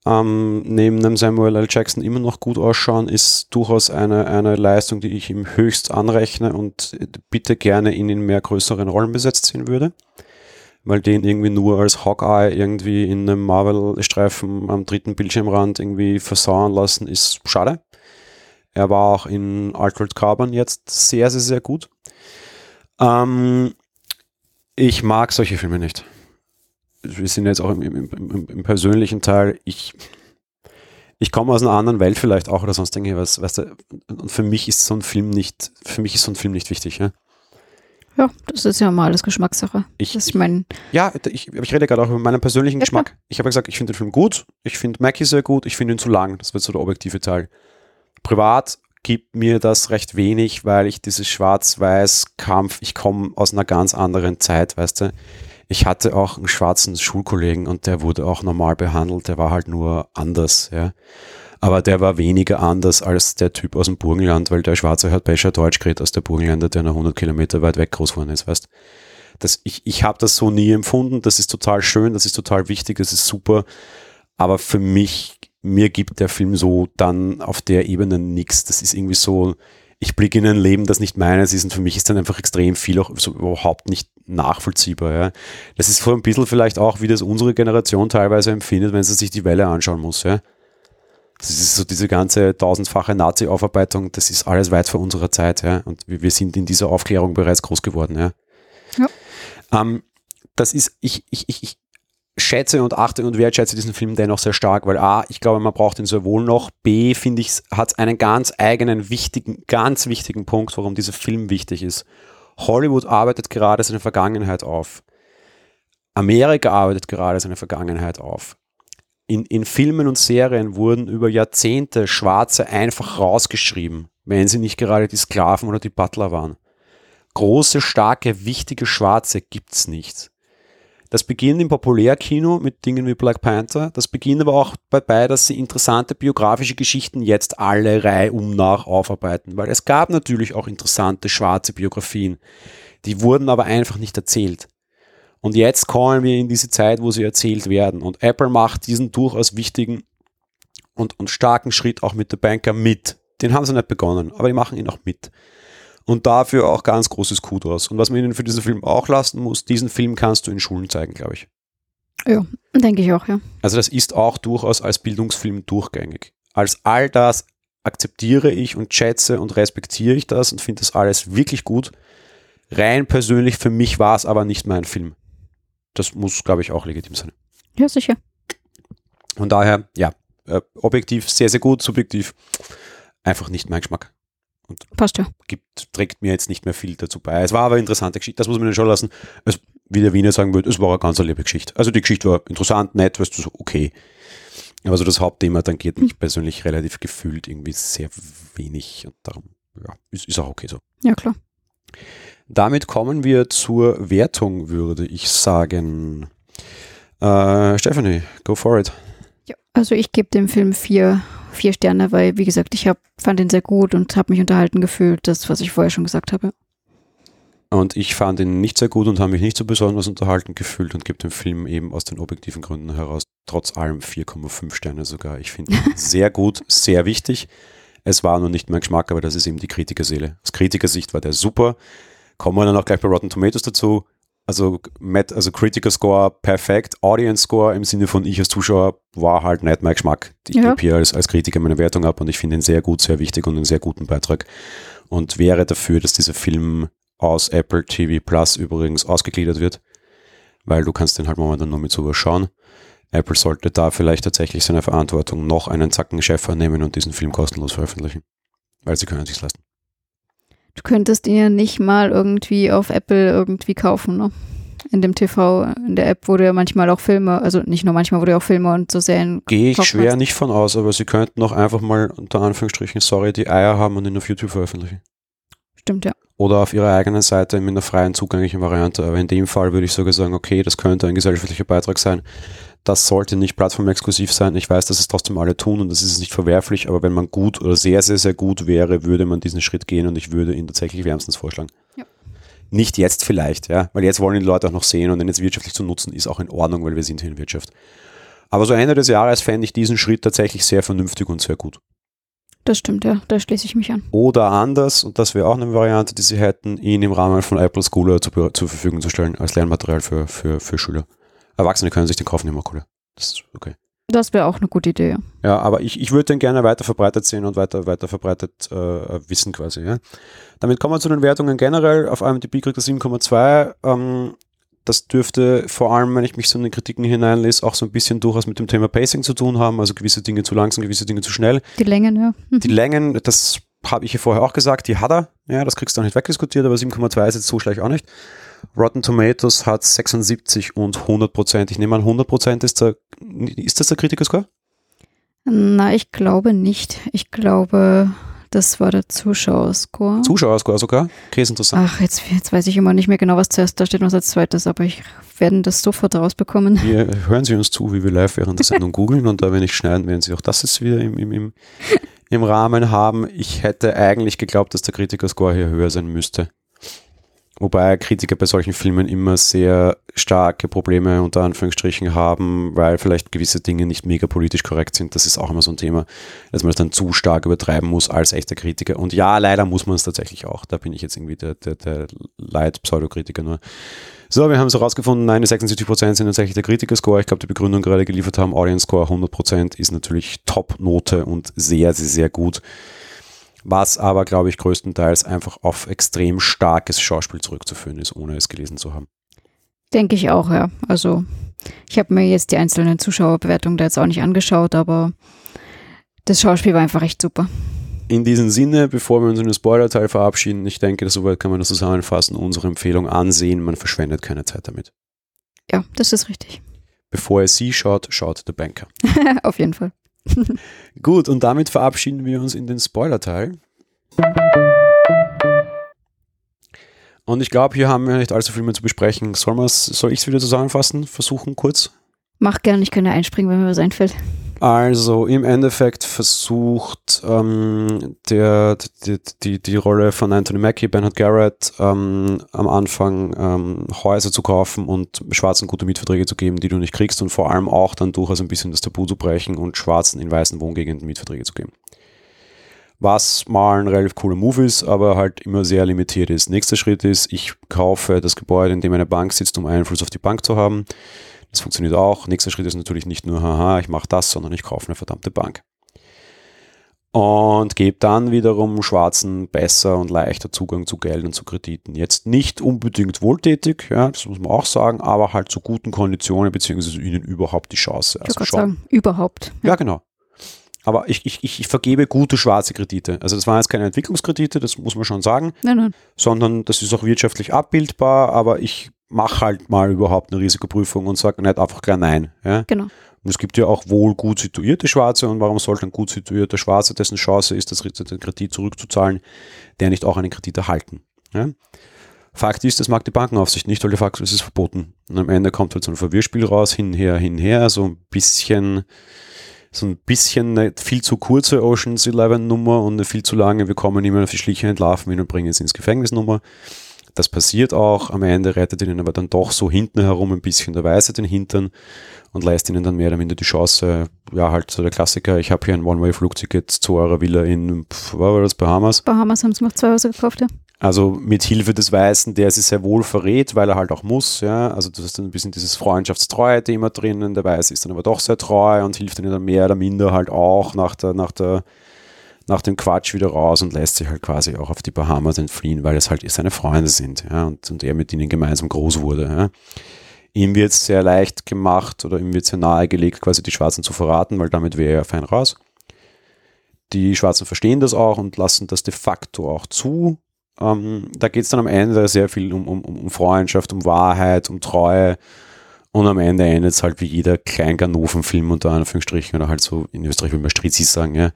Ähm, neben dem Samuel L. Jackson immer noch gut ausschauen, ist durchaus eine, eine Leistung, die ich ihm höchst anrechne und bitte gerne ihn in mehr größeren Rollen besetzt sehen würde. Weil den irgendwie nur als Hawkeye irgendwie in einem Marvel-Streifen am dritten Bildschirmrand irgendwie versauern lassen, ist schade. Er war auch in Altered Carbon jetzt sehr, sehr, sehr gut. Ähm, ich mag solche Filme nicht. Wir sind jetzt auch im, im, im, im persönlichen Teil. Ich, ich komme aus einer anderen Welt vielleicht auch oder sonst irgendwie was. Weißt du, und für mich ist so ein Film nicht, für mich ist so ein Film nicht wichtig. Ja, Ja, das ist ja mal alles Geschmackssache. ich, Das ist ich, mein, ja ich, ich rede gerade auch über meinen persönlichen klar. Geschmack. Ich habe ja gesagt, ich finde den Film gut. Ich finde Mackie sehr gut. Ich finde ihn zu lang. Das wird so der objektive Teil. Privat gibt mir das recht wenig, weil ich dieses Schwarz-Weiß-Kampf, ich komme aus einer ganz anderen Zeit, weißt du. Ich hatte auch einen schwarzen Schulkollegen und der wurde auch normal behandelt, der war halt nur anders, ja. Aber der war weniger anders als der Typ aus dem Burgenland, weil der Schwarze hat besser Deutsch geredet als der Burgenländer, der noch 100 Kilometer weit weg groß geworden ist, weißt das, ich, ich habe das so nie empfunden, das ist total schön, das ist total wichtig, das ist super, aber für mich, mir gibt der Film so dann auf der Ebene nichts. Das ist irgendwie so, ich blicke in ein Leben, das nicht meines ist und für mich ist dann einfach extrem viel auch so überhaupt nicht nachvollziehbar. Ja. Das ist so ein bisschen vielleicht auch, wie das unsere Generation teilweise empfindet, wenn sie sich die Welle anschauen muss. Ja. Das ist so diese ganze tausendfache Nazi-Aufarbeitung, das ist alles weit vor unserer Zeit. Ja. Und wir, sind in dieser Aufklärung bereits groß geworden. Ja. Ja. Ähm, das ist, ich, ich, ich, ich schätze und achte und wertschätze diesen Film dennoch sehr stark, weil A, ich glaube, man braucht ihn sehr wohl noch. B, finde ich, hat einen ganz eigenen, wichtigen, ganz wichtigen Punkt, warum dieser Film wichtig ist. Hollywood arbeitet gerade seine Vergangenheit auf. Amerika arbeitet gerade seine Vergangenheit auf. In, in Filmen und Serien wurden über Jahrzehnte Schwarze einfach rausgeschrieben, wenn sie nicht gerade die Sklaven oder die Butler waren. Große, starke, wichtige Schwarze gibt's nicht. Das beginnt im Populärkino mit Dingen wie Black Panther. Das beginnt aber auch dabei, dass sie interessante biografische Geschichten jetzt alle Reihe um nach aufarbeiten. Weil es gab natürlich auch interessante schwarze Biografien. Die wurden aber einfach nicht erzählt. Und jetzt kommen wir in diese Zeit, wo sie erzählt werden. Und Apple macht diesen durchaus wichtigen und, und starken Schritt auch mit The Banker mit. den haben sie nicht begonnen, aber die machen ihn auch mit. Und dafür auch ganz großes Kudos. Und was man ihnen für diesen Film auch lassen muss, diesen Film kannst du in Schulen zeigen, glaube ich. Ja, denke ich auch, ja. Also das ist auch durchaus als Bildungsfilm durchgängig. Als all das akzeptiere ich und schätze und respektiere ich das und finde das alles wirklich gut. Rein persönlich für mich war es aber nicht mein Film. Das muss, glaube ich, auch legitim sein. Ja, sicher. Und daher, ja, äh, objektiv sehr, sehr gut, subjektiv einfach nicht mein Geschmack. Und Passt ja. gibt, trägt mir jetzt nicht mehr viel dazu bei. Es war aber eine interessante Geschichte, das muss man schon lassen. Es, wie der Wiener sagen würde, es war eine ganz liebe Geschichte. Also die Geschichte war interessant, nett, weißt du, so okay. Aber so das Hauptthema tangiert mich persönlich relativ gefühlt irgendwie sehr wenig und darum, ja, ist, ist auch okay so. Ja, klar. Damit kommen wir zur Wertung, würde ich sagen. Äh, Stephanie, go for it. Ja, also ich gebe dem Film vier, vier Sterne, weil, wie gesagt, ich hab, fand ihn sehr gut und habe mich unterhalten gefühlt, das, was ich vorher schon gesagt habe. Und ich fand ihn nicht sehr gut und habe mich nicht so besonders unterhalten gefühlt und gebe dem Film eben aus den objektiven Gründen heraus trotz allem 4,5 Sterne sogar. Ich finde ihn (laughs) sehr gut, sehr wichtig. Es war nur nicht mein Geschmack, aber das ist eben die Kritikerseele. Aus Kritikersicht war der super. Kommen wir dann auch gleich bei Rotten Tomatoes dazu. Also, Met, also Critical Score perfekt, Audience Score im Sinne von ich als Zuschauer war halt nicht mein Geschmack. Ich Ja. gebe hier als, als Kritiker meine Wertung ab und ich finde ihn sehr gut, sehr wichtig und einen sehr guten Beitrag. Und wäre dafür, dass dieser Film aus Apple TV Plus übrigens ausgegliedert wird, weil du kannst den halt momentan nur mit sowas schauen. Apple sollte da vielleicht tatsächlich seine Verantwortung noch einen Zacken schärfer nehmen und diesen Film kostenlos veröffentlichen. Weil sie können es sich leisten. Du könntest ihn ja nicht mal irgendwie auf Apple irgendwie kaufen, ne? In dem TV, in der App, wo du ja manchmal auch Filme, also nicht nur manchmal, wo du auch Filme und so Serien Gehe ich schwer nicht von aus, aber sie könnten auch einfach mal unter Anführungsstrichen, sorry, die Eier haben und ihn auf YouTube veröffentlichen. Stimmt, ja. Oder auf ihrer eigenen Seite mit einer freien zugänglichen Variante. Aber in dem Fall würde ich sogar sagen, okay, das könnte ein gesellschaftlicher Beitrag sein. Das sollte nicht plattformexklusiv sein. Ich weiß, dass es trotzdem alle tun und das ist nicht verwerflich, aber wenn man gut oder sehr, sehr, sehr gut wäre, würde man diesen Schritt gehen und ich würde ihn tatsächlich wärmstens vorschlagen. Ja. Nicht jetzt vielleicht, ja, weil jetzt wollen die Leute auch noch sehen und ihn jetzt wirtschaftlich zu nutzen, ist auch in Ordnung, weil wir sind hier in Wirtschaft. Aber so Ende des Jahres fände ich diesen Schritt tatsächlich sehr vernünftig und sehr gut. Das stimmt, ja. Da schließe ich mich an. Oder anders, und das wäre auch eine Variante, die sie hätten, ihn im Rahmen von Apple Schooler zu, zur Verfügung zu stellen, als Lernmaterial für, für, für Schüler. Erwachsene können sich den kaufen, immer cooler. Das ist okay. Das wäre auch eine gute Idee, ja. Aber ich, ich würde den gerne weiter verbreitet sehen und weiter, weiter verbreitet äh, wissen quasi. Ja. Damit kommen wir zu den Wertungen generell. Auf IMDb kriegt er 7,2. Ähm, das dürfte vor allem, wenn ich mich so in den Kritiken hineinlese, auch so ein bisschen durchaus mit dem Thema Pacing zu tun haben. Also gewisse Dinge zu langsam, gewisse Dinge zu schnell. Die Längen, ja. Die Längen, das habe ich hier vorher auch gesagt, die hat er. Ja, das kriegst du auch nicht wegdiskutiert, aber 7,2 ist jetzt so schlecht auch nicht. Rotten Tomatoes hat 76 und 100 Prozent. Ich nehme an, 100 Prozent ist, der, ist das der Kritikerscore? Na, ich glaube nicht. Ich glaube, das war der Zuschauerscore. Zuschauerscore sogar? Okay, ist interessant. Ach, jetzt, jetzt weiß ich immer nicht mehr genau, was zuerst da steht und was als zweites, aber ich werde das sofort rausbekommen. Hier hören Sie uns zu, wie wir live während der Sendung googeln und da, wenn ich schneiden, werden Sie auch das jetzt wieder im, im, im, im Rahmen haben. Ich hätte eigentlich geglaubt, dass der Kritikerscore hier höher sein müsste. Wobei Kritiker bei solchen Filmen immer sehr starke Probleme unter Anführungsstrichen haben, weil vielleicht gewisse Dinge nicht mega politisch korrekt sind. Das ist auch immer so ein Thema, dass man es dann zu stark übertreiben muss als echter Kritiker. Und ja, leider muss man es tatsächlich auch. Da bin ich jetzt irgendwie der, der, der Leid-Pseudokritiker nur. So, wir haben es herausgefunden, nein, die 76% sind tatsächlich der Kritikerscore. Ich glaube, die Begründung gerade geliefert haben, Audience Score 100% ist natürlich Top-Note und sehr, sehr, sehr gut. Was aber, glaube ich, größtenteils einfach auf extrem starkes Schauspiel zurückzuführen ist, ohne es gelesen zu haben. Denke ich auch, ja. Also, ich habe mir jetzt die einzelnen Zuschauerbewertungen da jetzt auch nicht angeschaut, aber das Schauspiel war einfach echt super. In diesem Sinne, bevor wir uns in den Spoiler-Teil verabschieden, ich denke, soweit kann man das zusammenfassen, unsere Empfehlung ansehen, man verschwendet keine Zeit damit. Ja, das ist richtig. Bevor ihr sie schaut, schaut der Banker. (laughs) Auf jeden Fall. (laughs) Gut, und damit verabschieden wir uns in den Spoiler-Teil. Und ich glaube, hier haben wir nicht allzu viel mehr zu besprechen. Soll, soll ich es wieder zusammenfassen? Versuchen kurz? Mach gern, ich kann ja einspringen, wenn mir was einfällt. Also im Endeffekt versucht ähm, der, die, die, die Rolle von Anthony Mackie, Bernhard Garrett, ähm, am Anfang ähm, Häuser zu kaufen und Schwarzen gute Mietverträge zu geben, die du nicht kriegst und vor allem auch dann durchaus ein bisschen das Tabu zu brechen und Schwarzen in weißen Wohngegenden Mietverträge zu geben. was mal ein relativ cooler Move ist, aber halt immer sehr limitiert ist. Nächster Schritt ist, ich kaufe das Gebäude, in dem eine Bank sitzt, um Einfluss auf die Bank zu haben. Das funktioniert auch. Nächster Schritt ist natürlich nicht nur, haha, ich mache das, sondern ich kaufe eine verdammte Bank. Und gebe dann wiederum Schwarzen besser und leichter Zugang zu Geld und zu Krediten. Jetzt nicht unbedingt wohltätig, ja, das muss man auch sagen, aber halt zu guten Konditionen, beziehungsweise ihnen überhaupt die Chance. Also ich sagen, überhaupt. Ja, ja genau aber ich, ich, ich vergebe gute schwarze Kredite. Also das waren jetzt keine Entwicklungskredite, das muss man schon sagen, nein, nein. sondern das ist auch wirtschaftlich abbildbar, aber ich mache halt mal überhaupt eine Risikoprüfung und sage nicht einfach gleich nein. Ja? Genau. Und es gibt ja auch wohl gut situierte Schwarze und warum sollte ein gut situierter Schwarze, dessen Chance ist, das, den Kredit zurückzuzahlen, der nicht auch einen Kredit erhalten? Ja? Fakt ist, das mag die Bankenaufsicht nicht, weil de facto ist es verboten. Und am Ende kommt halt so ein Verwirrspiel raus, hinher, hinher, so ein bisschen so ein bisschen eine viel zu kurze Ocean's Eleven Nummer und eine viel zu lange, wir kommen immer auf die Schliche entlarven ihn und bringen es ins Gefängnis Nummer. Das passiert auch. Am Ende rettet ihnen aber dann doch so hinten herum ein bisschen der Weiße den Hintern und leistet ihnen dann mehr oder minder die Chance, ja, halt so der Klassiker, ich habe hier ein One-Way-Flugticket zu eurer Villa in, pf, war das, Bahamas? Bahamas haben sie noch zwei Häuser gekauft, ja. Also mit Hilfe des Weißen, der sie sehr wohl verrät, weil er halt auch muss, ja. Also du hast dann ein bisschen dieses Freundschaftstreue-Thema drinnen. Der Weiße ist dann aber doch sehr treu und hilft ihnen dann mehr oder minder halt auch nach der, nach der, nach dem Quatsch wieder raus und lässt sich halt quasi auch auf die Bahamas entfliehen, weil es halt seine Freunde sind, ja, und, und er mit ihnen gemeinsam groß wurde, ja. Ihm wird es sehr leicht gemacht oder ihm wird sehr nahegelegt, quasi die Schwarzen zu verraten, weil damit wäre er fein raus. Die Schwarzen verstehen das auch und lassen das de facto auch zu, ähm, da geht es dann am Ende sehr viel um, um, um Freundschaft, um Wahrheit, um Treue. Und am Ende endet es halt wie jeder Kleinganoven-Film unter Anführungsstrichen oder halt so in Österreich würde man Strizis sagen, ja.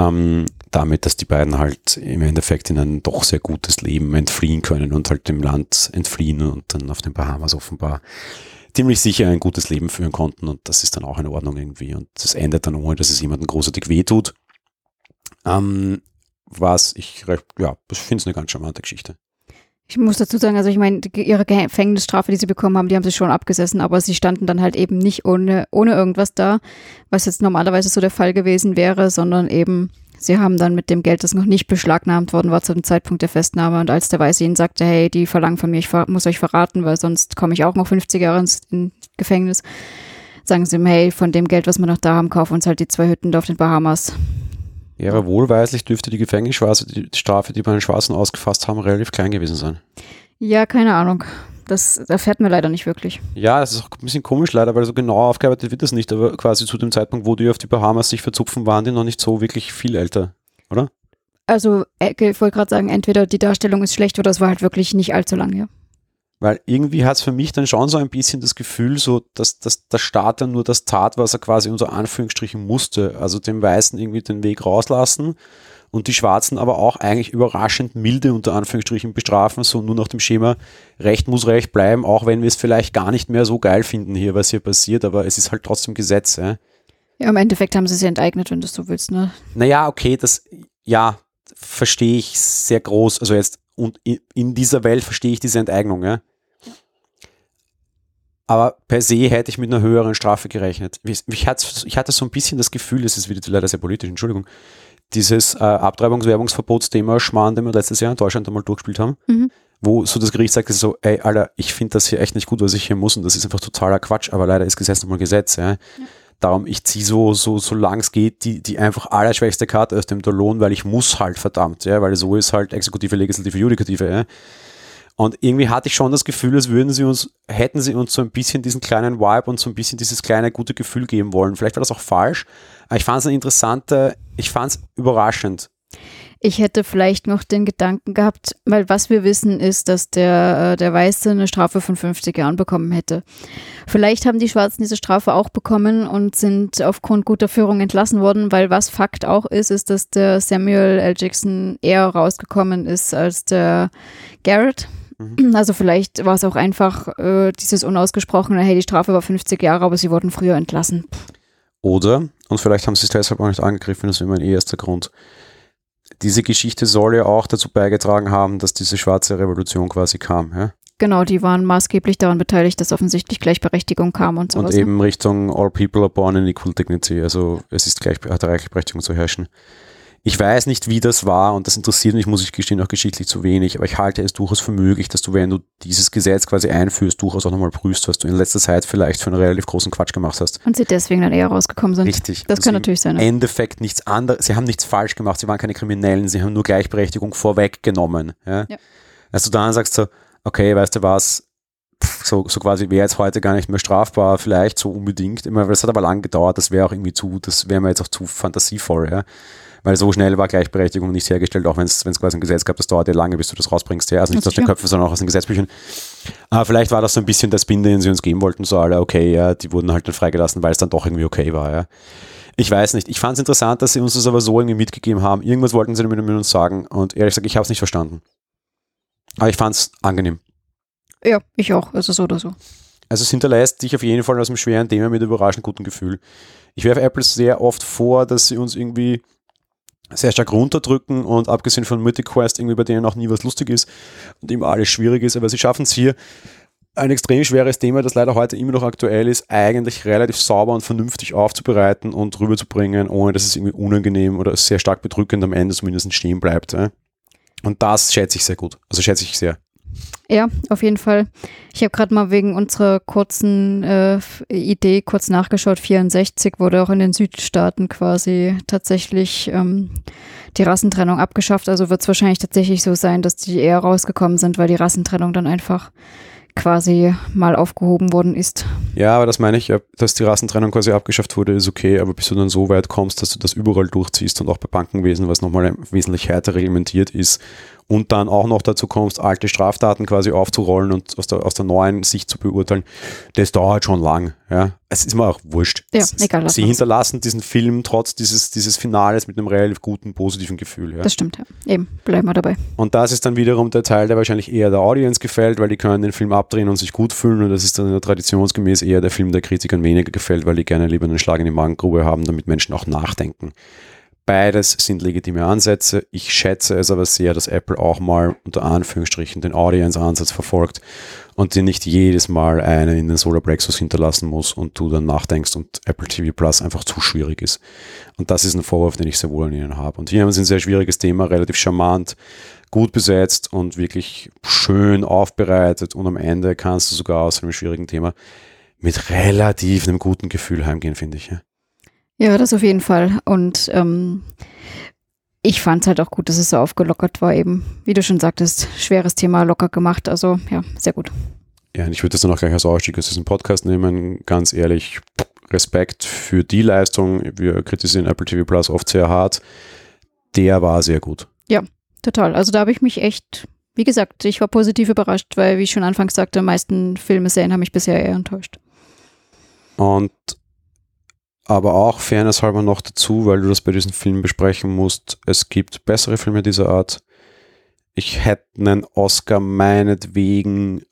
Ähm, damit, dass die beiden halt im Endeffekt in ein doch sehr gutes Leben entfliehen können und halt dem Land entfliehen und dann auf den Bahamas offenbar ziemlich sicher ein gutes Leben führen konnten und das ist dann auch in Ordnung irgendwie und das endet dann ohne, dass es jemandem großartig wehtut. Ähm, was ich recht, ja, ich finde es eine ganz charmante Geschichte. Ich muss dazu sagen, also ich meine, ihre Gefängnisstrafe, die sie bekommen haben, die haben sie schon abgesessen, aber sie standen dann halt eben nicht ohne, ohne irgendwas da, was jetzt normalerweise so der Fall gewesen wäre, sondern eben, sie haben dann mit dem Geld, das noch nicht beschlagnahmt worden war zu dem Zeitpunkt der Festnahme und als der Weiße ihnen sagte, hey, die verlangen von mir, ich muss euch verraten, weil sonst komme ich auch noch 50 Jahre ins Gefängnis, sagen sie ihm, hey, von dem Geld, was wir noch da haben, kaufen uns halt die zwei Hütten da auf den Bahamas. Ja, aber wohlweislich dürfte die Gefängnisstrafe, die Strafe, die bei den Schwarzen ausgefasst haben, relativ klein gewesen sein. Ja, keine Ahnung. Das erfährt man leider nicht wirklich. Ja, das ist auch ein bisschen komisch leider, weil so genau aufgearbeitet wird das nicht, aber quasi zu dem Zeitpunkt, wo die auf die Bahamas sich verzupfen, waren die noch nicht so wirklich viel älter, oder? Also, äh, ich wollte gerade sagen, entweder die Darstellung ist schlecht oder es war halt wirklich nicht allzu lang, ja. Weil irgendwie hat es für mich dann schon so ein bisschen das Gefühl, so, dass, dass der Staat dann nur das tat, was er quasi unter Anführungsstrichen musste. Also dem Weißen irgendwie den Weg rauslassen und die Schwarzen aber auch eigentlich überraschend milde unter Anführungsstrichen bestrafen, so nur nach dem Schema, Recht muss Recht bleiben, auch wenn wir es vielleicht gar nicht mehr so geil finden hier, was hier passiert, aber es ist halt trotzdem Gesetz. Ja, ja im Endeffekt haben sie sie enteignet, wenn du so willst, ne? Naja, okay, das, ja, verstehe ich sehr groß, also jetzt, und in dieser Welt verstehe ich diese Enteignung, ja. Aber per se hätte ich mit einer höheren Strafe gerechnet. Ich hatte, ich hatte so ein bisschen das Gefühl, das ist wieder leider sehr politisch, Entschuldigung, dieses äh, Abtreibungswerbungsverbotsthema Schmarrn, den wir letztes Jahr in Deutschland einmal durchgespielt haben, mhm. wo so das Gericht sagte so, ey, Alter, ich finde das hier echt nicht gut, was ich hier muss und das ist einfach totaler Quatsch, aber leider ist Gesetz nochmal Gesetz. Ja. ja. Darum, ich ziehe so, so, so lang es geht, die, die einfach allerschwächste Karte aus dem Dolon, weil ich muss halt, verdammt, ja, weil so ist halt Exekutive, Legislative, Judikative, ja. Und irgendwie hatte ich schon das Gefühl, als würden sie uns, hätten sie uns so ein bisschen diesen kleinen Vibe und so ein bisschen dieses kleine gute Gefühl geben wollen. Vielleicht war das auch falsch, aber ich fand es eine interessante, ich fand es überraschend. Ich hätte vielleicht noch den Gedanken gehabt, weil was wir wissen ist, dass der, äh, der Weiße eine Strafe von 50 Jahren bekommen hätte. Vielleicht haben die Schwarzen diese Strafe auch bekommen und sind aufgrund guter Führung entlassen worden, weil was Fakt auch ist, ist, dass der Samuel L. Jackson eher rausgekommen ist als der Garrett. Mhm. Also vielleicht war es auch einfach äh, dieses unausgesprochene, hey, die Strafe war 50 Jahre, aber sie wurden früher entlassen. Oder, und vielleicht haben sie es deshalb auch nicht angegriffen, das wäre mein erster Grund. Diese Geschichte soll ja auch dazu beigetragen haben, dass diese schwarze Revolution quasi kam. Ja? Genau, die waren maßgeblich daran beteiligt, dass offensichtlich Gleichberechtigung kam und sowas. Und ne? eben? Richtung All People are born in equal dignity, also es ist gleich, hat Gleichberechtigung zu herrschen. Ich weiß nicht, wie das war und das interessiert mich, muss ich gestehen, auch geschichtlich zu wenig, aber ich halte es durchaus für möglich, dass du, wenn du dieses Gesetz quasi einführst, durchaus auch nochmal prüfst, was du in letzter Zeit vielleicht für einen relativ großen Quatsch gemacht hast. Und sie deswegen dann eher rausgekommen sind. Richtig. Das kann natürlich sein. Im Endeffekt nichts anderes. Sie haben nichts falsch gemacht, sie waren keine Kriminellen, sie haben nur Gleichberechtigung vorweggenommen. Ja? Ja. Also du dann sagst so, okay, weißt du was, so, so quasi wäre jetzt heute gar nicht mehr strafbar, vielleicht so unbedingt. Immer, das hat aber lang gedauert, das wäre auch irgendwie zu, das wäre mir jetzt auch zu fantasievoll, ja weil so schnell war Gleichberechtigung nicht hergestellt, auch wenn es quasi ein Gesetz gab, das dauert ja lange, bis du das rausbringst. Ja? Also nicht aus den Köpfen, sondern auch aus den Gesetzbüchern. Aber vielleicht war das so ein bisschen der Spin, den sie uns geben wollten, so alle, okay, ja, die wurden halt dann freigelassen, weil es dann doch irgendwie okay war. Ja? Ich weiß nicht. Ich fand es interessant, dass sie uns das aber so irgendwie mitgegeben haben. Irgendwas wollten sie damit mit uns sagen und ehrlich gesagt, ich habe es nicht verstanden. Aber ich fand es angenehm. Ja, ich auch. Also so oder so. Also es hinterlässt dich auf jeden Fall aus einem schweren Thema mit überraschend gutem Gefühl. Ich werfe Apple sehr oft vor, dass sie uns irgendwie sehr stark runterdrücken und abgesehen von Mythic Quest irgendwie bei denen auch nie was lustig ist und immer alles schwierig ist, aber sie schaffen es hier ein extrem schweres Thema, das leider heute immer noch aktuell ist, eigentlich relativ sauber und vernünftig aufzubereiten und rüberzubringen, ohne dass es irgendwie unangenehm oder sehr stark bedrückend am Ende zumindest stehen bleibt. Und das schätze ich sehr gut. Also schätze ich sehr. Ja, auf jeden Fall. Ich habe gerade mal wegen unserer kurzen äh, Idee kurz nachgeschaut. 64 wurde auch in den Südstaaten quasi tatsächlich ähm, die Rassentrennung abgeschafft. Also wird es wahrscheinlich tatsächlich so sein, dass die eher rausgekommen sind, weil die Rassentrennung dann einfach quasi mal aufgehoben worden ist. Ja, aber das meine ich, dass die Rassentrennung quasi abgeschafft wurde, ist okay, aber bis du dann so weit kommst, dass du das überall durchziehst und auch bei Bankenwesen, was nochmal wesentlich härter reglementiert ist und dann auch noch dazu kommst, alte Straftaten quasi aufzurollen und aus der, aus der neuen Sicht zu beurteilen, das dauert schon lang. Ja. Es ist mir auch wurscht. Ja, egal, Sie hinterlassen diesen Film trotz dieses, dieses Finales mit einem relativ guten, positiven Gefühl. Ja. Das stimmt, ja. Eben, bleiben wir dabei. Und das ist dann wiederum der Teil, der wahrscheinlich eher der Audience gefällt, weil die können den Film abdrehen und sich gut fühlen und das ist dann traditionsgemäß eher der Film, der Kritikern weniger gefällt, weil die gerne lieber einen Schlag in die Magengrube haben, damit Menschen auch nachdenken. Beides sind legitime Ansätze. Ich schätze es aber sehr, dass Apple auch mal unter Anführungsstrichen den Audience-Ansatz verfolgt und dir nicht jedes Mal einen in den Solar Plexus hinterlassen muss und du dann nachdenkst und Apple TV Plus einfach zu schwierig ist. Und das ist ein Vorwurf, den ich sehr wohl an ihnen habe. Und hier haben sie ein sehr schwieriges Thema, relativ charmant, gut besetzt und wirklich schön aufbereitet und am Ende kannst du sogar aus einem schwierigen Thema mit relativ einem guten Gefühl heimgehen, finde ich. Ja. Ja, das auf jeden Fall. Und ähm, ich fand es halt auch gut, dass es so aufgelockert war, eben, wie du schon sagtest, schweres Thema locker gemacht. Also ja, sehr gut. Ja, und ich würde das dann auch gleich als Ausstieg aus diesem Podcast nehmen. Ganz ehrlich, Respekt für die Leistung. Wir kritisieren Apple TV Plus oft sehr hart. Der war sehr gut. Ja, total. Also da habe ich mich echt, wie gesagt, ich war positiv überrascht, weil, wie ich schon anfangs sagte, die meisten Filme, Serien haben mich bisher eher enttäuscht. Und aber auch Fairness halber noch dazu, weil du das bei diesem Film besprechen musst. Es gibt bessere Filme dieser Art. Ich hätte einen Oscar meinetwegen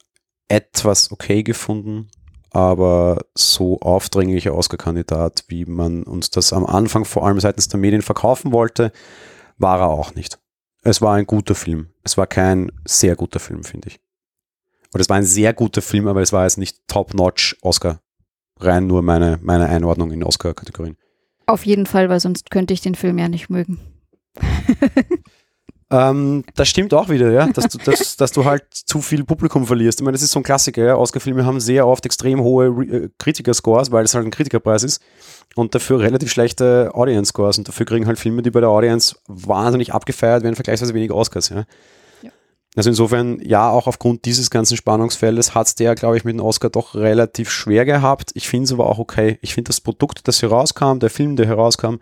etwas okay gefunden, aber so aufdringlicher Oscar-Kandidat, wie man uns das am Anfang vor allem seitens der Medien verkaufen wollte, war er auch nicht. Es war ein guter Film. Es war kein sehr guter Film, finde ich. Oder es war ein sehr guter Film, aber es war jetzt nicht top-notch Oscar rein nur meine, meine Einordnung in Oscar-Kategorien. Auf jeden Fall, weil sonst könnte ich den Film ja nicht mögen. (laughs) ähm, das stimmt auch wieder, ja, dass du, dass, (laughs) dass du halt zu viel Publikum verlierst. Ich meine, das ist so ein Klassiker, ja. Oscar-Filme haben sehr oft extrem hohe äh, Kritiker-Scores, weil es halt ein Kritikerpreis ist und dafür relativ schlechte Audience-Scores und dafür kriegen halt Filme, die bei der Audience wahnsinnig abgefeiert werden, vergleichsweise weniger Oscars, ja. Also insofern, ja, auch aufgrund dieses ganzen Spannungsfeldes hat es der, glaube ich, mit dem Oscar doch relativ schwer gehabt. Ich finde es aber auch okay. Ich finde das Produkt, das herauskam, der Film, der herauskam,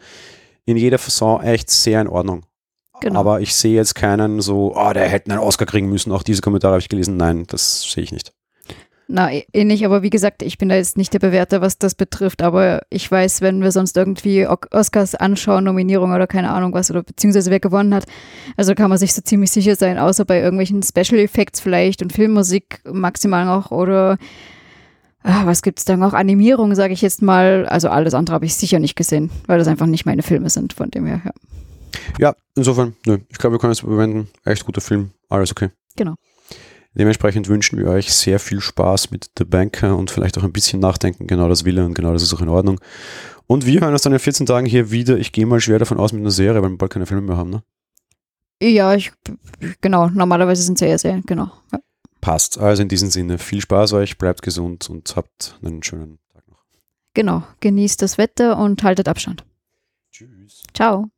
in jeder Fasson echt sehr in Ordnung. Genau. Aber ich sehe jetzt keinen so, oh, der hätte einen Oscar kriegen müssen. Auch diese Kommentare habe ich gelesen. Nein, das sehe ich nicht. Na, ähnlich, aber wie gesagt, ich bin da jetzt nicht der Bewerter, was das betrifft, aber ich weiß, wenn wir sonst irgendwie Oscars anschauen, Nominierung oder keine Ahnung was, oder beziehungsweise wer gewonnen hat, also kann man sich so ziemlich sicher sein, außer bei irgendwelchen Special Effects vielleicht und Filmmusik maximal noch oder ah, was gibt es da noch? Animierung, sage ich jetzt mal. Also alles andere habe ich sicher nicht gesehen, weil das einfach nicht meine Filme sind, von dem her, ja. Ja, insofern, nö. Ich glaube, wir können es überwenden. Echt guter Film, alles okay. Genau. Dementsprechend wünschen wir euch sehr viel Spaß mit The Banker und vielleicht auch ein bisschen nachdenken. Genau das will er und genau das ist auch in Ordnung. Und wir hören uns dann in 14 Tagen hier wieder. Ich gehe mal schwer davon aus mit einer Serie, weil wir bald keine Filme mehr haben, ne? Ja, ich, genau. Normalerweise sind es ja Serien, genau. Ja. Passt. Also in diesem Sinne, viel Spaß euch, bleibt gesund und habt einen schönen Tag noch. Genau. Genießt das Wetter und haltet Abstand. Tschüss. Ciao.